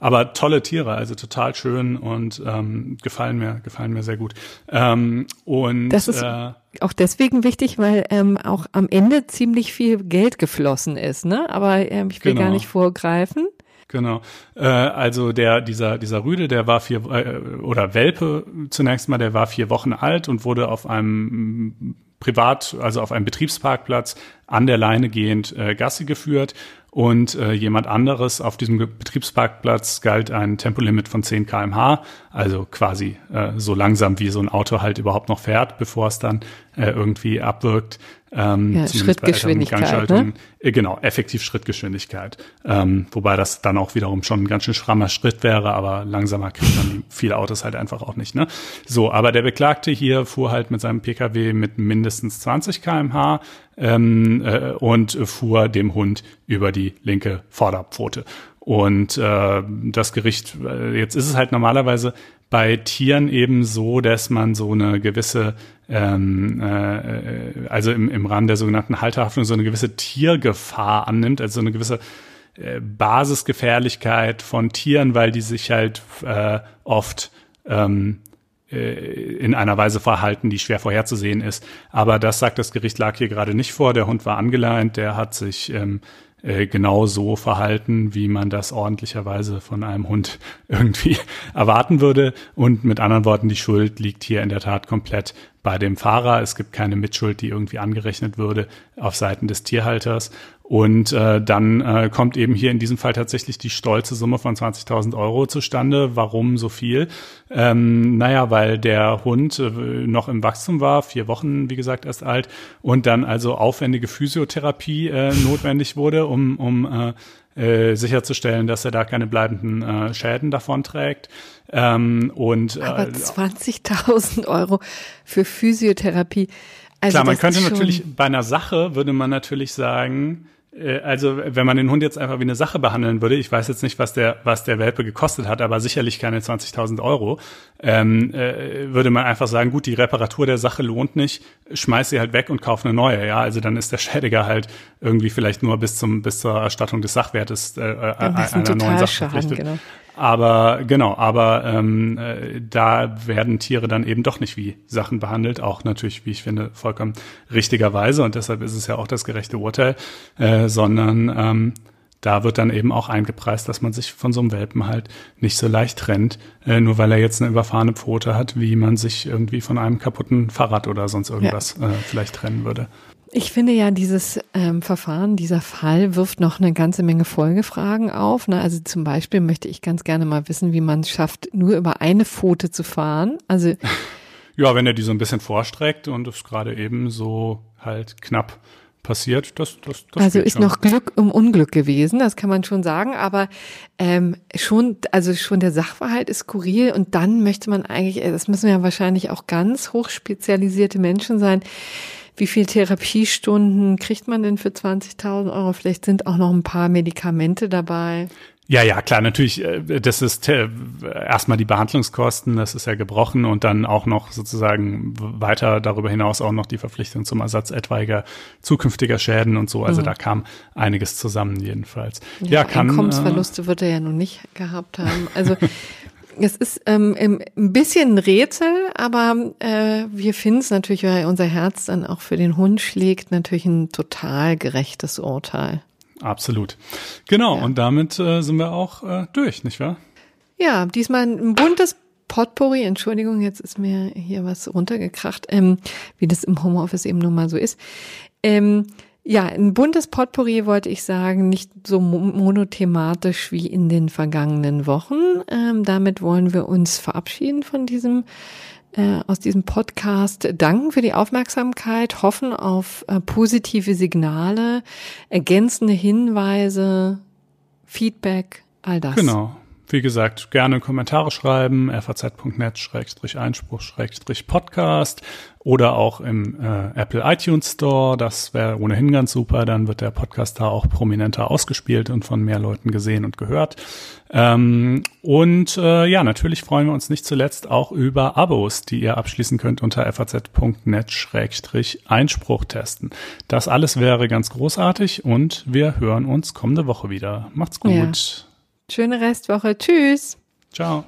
Aber tolle Tiere, also total schön und ähm, gefallen mir, gefallen mir sehr gut. Ähm, und das ist äh, auch deswegen wichtig, weil ähm, auch am Ende ziemlich viel Geld geflossen ist, ne? Aber ähm, ich will genau. gar nicht vorgreifen. Genau. Äh, also der dieser dieser Rüde, der war vier äh, oder Welpe zunächst mal, der war vier Wochen alt und wurde auf einem privat, also auf einem Betriebsparkplatz an der Leine gehend äh, Gassi geführt und äh, jemand anderes auf diesem Betriebsparkplatz galt ein Tempolimit von 10 kmh, also quasi äh, so langsam wie so ein Auto halt überhaupt noch fährt, bevor es dann äh, irgendwie abwirkt. Ähm, ja, Schrittgeschwindigkeit. Ne? Äh, genau, effektiv Schrittgeschwindigkeit. Ähm, wobei das dann auch wiederum schon ein ganz schön schrammer Schritt wäre, aber langsamer kriegt man <laughs> viele Autos halt einfach auch nicht. Ne? So, aber der Beklagte hier fuhr halt mit seinem Pkw mit mindestens 20 kmh ähm, äh, und fuhr dem Hund über die linke Vorderpfote. Und äh, das Gericht, äh, jetzt ist es halt normalerweise bei Tieren eben so, dass man so eine gewisse, ähm, äh, also im, im Rahmen der sogenannten Halterhaftung so eine gewisse Tiergefahr annimmt, also so eine gewisse äh, Basisgefährlichkeit von Tieren, weil die sich halt äh, oft ähm, äh, in einer Weise verhalten, die schwer vorherzusehen ist. Aber das sagt das Gericht lag hier gerade nicht vor. Der Hund war angeleint, der hat sich ähm, äh, genau so verhalten, wie man das ordentlicherweise von einem Hund <laughs> irgendwie erwarten würde. Und mit anderen Worten, die Schuld liegt hier in der Tat komplett bei dem Fahrer. Es gibt keine Mitschuld, die irgendwie angerechnet würde auf Seiten des Tierhalters. Und äh, dann äh, kommt eben hier in diesem Fall tatsächlich die stolze Summe von 20.000 Euro zustande. Warum so viel? Ähm, naja, weil der Hund äh, noch im Wachstum war, vier Wochen, wie gesagt, erst alt, und dann also aufwendige Physiotherapie äh, notwendig wurde, um, um äh, äh, sicherzustellen, dass er da keine bleibenden äh, Schäden davon trägt. Ähm, und, äh, Aber 20.000 Euro für Physiotherapie. Also Klar, man könnte natürlich bei einer Sache würde man natürlich sagen, also wenn man den Hund jetzt einfach wie eine Sache behandeln würde, ich weiß jetzt nicht, was der, was der Welpe gekostet hat, aber sicherlich keine 20.000 Euro, ähm, äh, würde man einfach sagen, gut, die Reparatur der Sache lohnt nicht, schmeiß sie halt weg und kauf eine neue, ja, also dann ist der Schädiger halt irgendwie vielleicht nur bis zum, bis zur Erstattung des Sachwertes äh, äh einer neuen Sache verpflichtet. Genau. Aber genau, aber ähm, äh, da werden Tiere dann eben doch nicht wie Sachen behandelt, auch natürlich, wie ich finde, vollkommen richtigerweise und deshalb ist es ja auch das gerechte Urteil, äh, sondern ähm, da wird dann eben auch eingepreist, dass man sich von so einem Welpen halt nicht so leicht trennt, äh, nur weil er jetzt eine überfahrene Pfote hat, wie man sich irgendwie von einem kaputten Fahrrad oder sonst irgendwas ja. äh, vielleicht trennen würde. Ich finde ja, dieses ähm, Verfahren, dieser Fall wirft noch eine ganze Menge Folgefragen auf. Ne? Also zum Beispiel möchte ich ganz gerne mal wissen, wie man es schafft, nur über eine Pfote zu fahren. Also <laughs> ja, wenn er die so ein bisschen vorstreckt und es gerade eben so halt knapp passiert, das, das, das Also ist schon. noch Glück im Unglück gewesen, das kann man schon sagen, aber ähm, schon, also schon der Sachverhalt ist skurril und dann möchte man eigentlich, das müssen ja wahrscheinlich auch ganz hochspezialisierte Menschen sein, wie viel Therapiestunden kriegt man denn für 20.000 Euro? Vielleicht sind auch noch ein paar Medikamente dabei. Ja, ja, klar, natürlich, äh, das ist äh, erstmal die Behandlungskosten, das ist ja gebrochen und dann auch noch sozusagen weiter darüber hinaus auch noch die Verpflichtung zum Ersatz etwaiger zukünftiger Schäden und so. Also mhm. da kam einiges zusammen jedenfalls. Ja, ja kann, Einkommensverluste äh, wird er ja noch nicht gehabt haben. Also <laughs> Es ist ähm, ein bisschen ein Rätsel, aber äh, wir finden es natürlich, weil unser Herz dann auch für den Hund schlägt, natürlich ein total gerechtes Urteil. Absolut. Genau, ja. und damit äh, sind wir auch äh, durch, nicht wahr? Ja, diesmal ein buntes Potpourri, Entschuldigung, jetzt ist mir hier was runtergekracht, ähm, wie das im Homeoffice eben nun mal so ist. Ähm, ja, ein buntes Potpourri wollte ich sagen, nicht so monothematisch wie in den vergangenen Wochen. Ähm, damit wollen wir uns verabschieden von diesem äh, aus diesem Podcast. Danken für die Aufmerksamkeit, hoffen auf äh, positive Signale, ergänzende Hinweise, Feedback, all das. Genau. Wie gesagt, gerne Kommentare schreiben, faz.net-einspruch-podcast oder auch im äh, Apple iTunes Store. Das wäre ohnehin ganz super. Dann wird der Podcast da auch prominenter ausgespielt und von mehr Leuten gesehen und gehört. Ähm, und äh, ja, natürlich freuen wir uns nicht zuletzt auch über Abos, die ihr abschließen könnt unter faz.net-einspruch testen. Das alles wäre ganz großartig und wir hören uns kommende Woche wieder. Macht's gut. Ja. Schöne Restwoche. Tschüss. Ciao.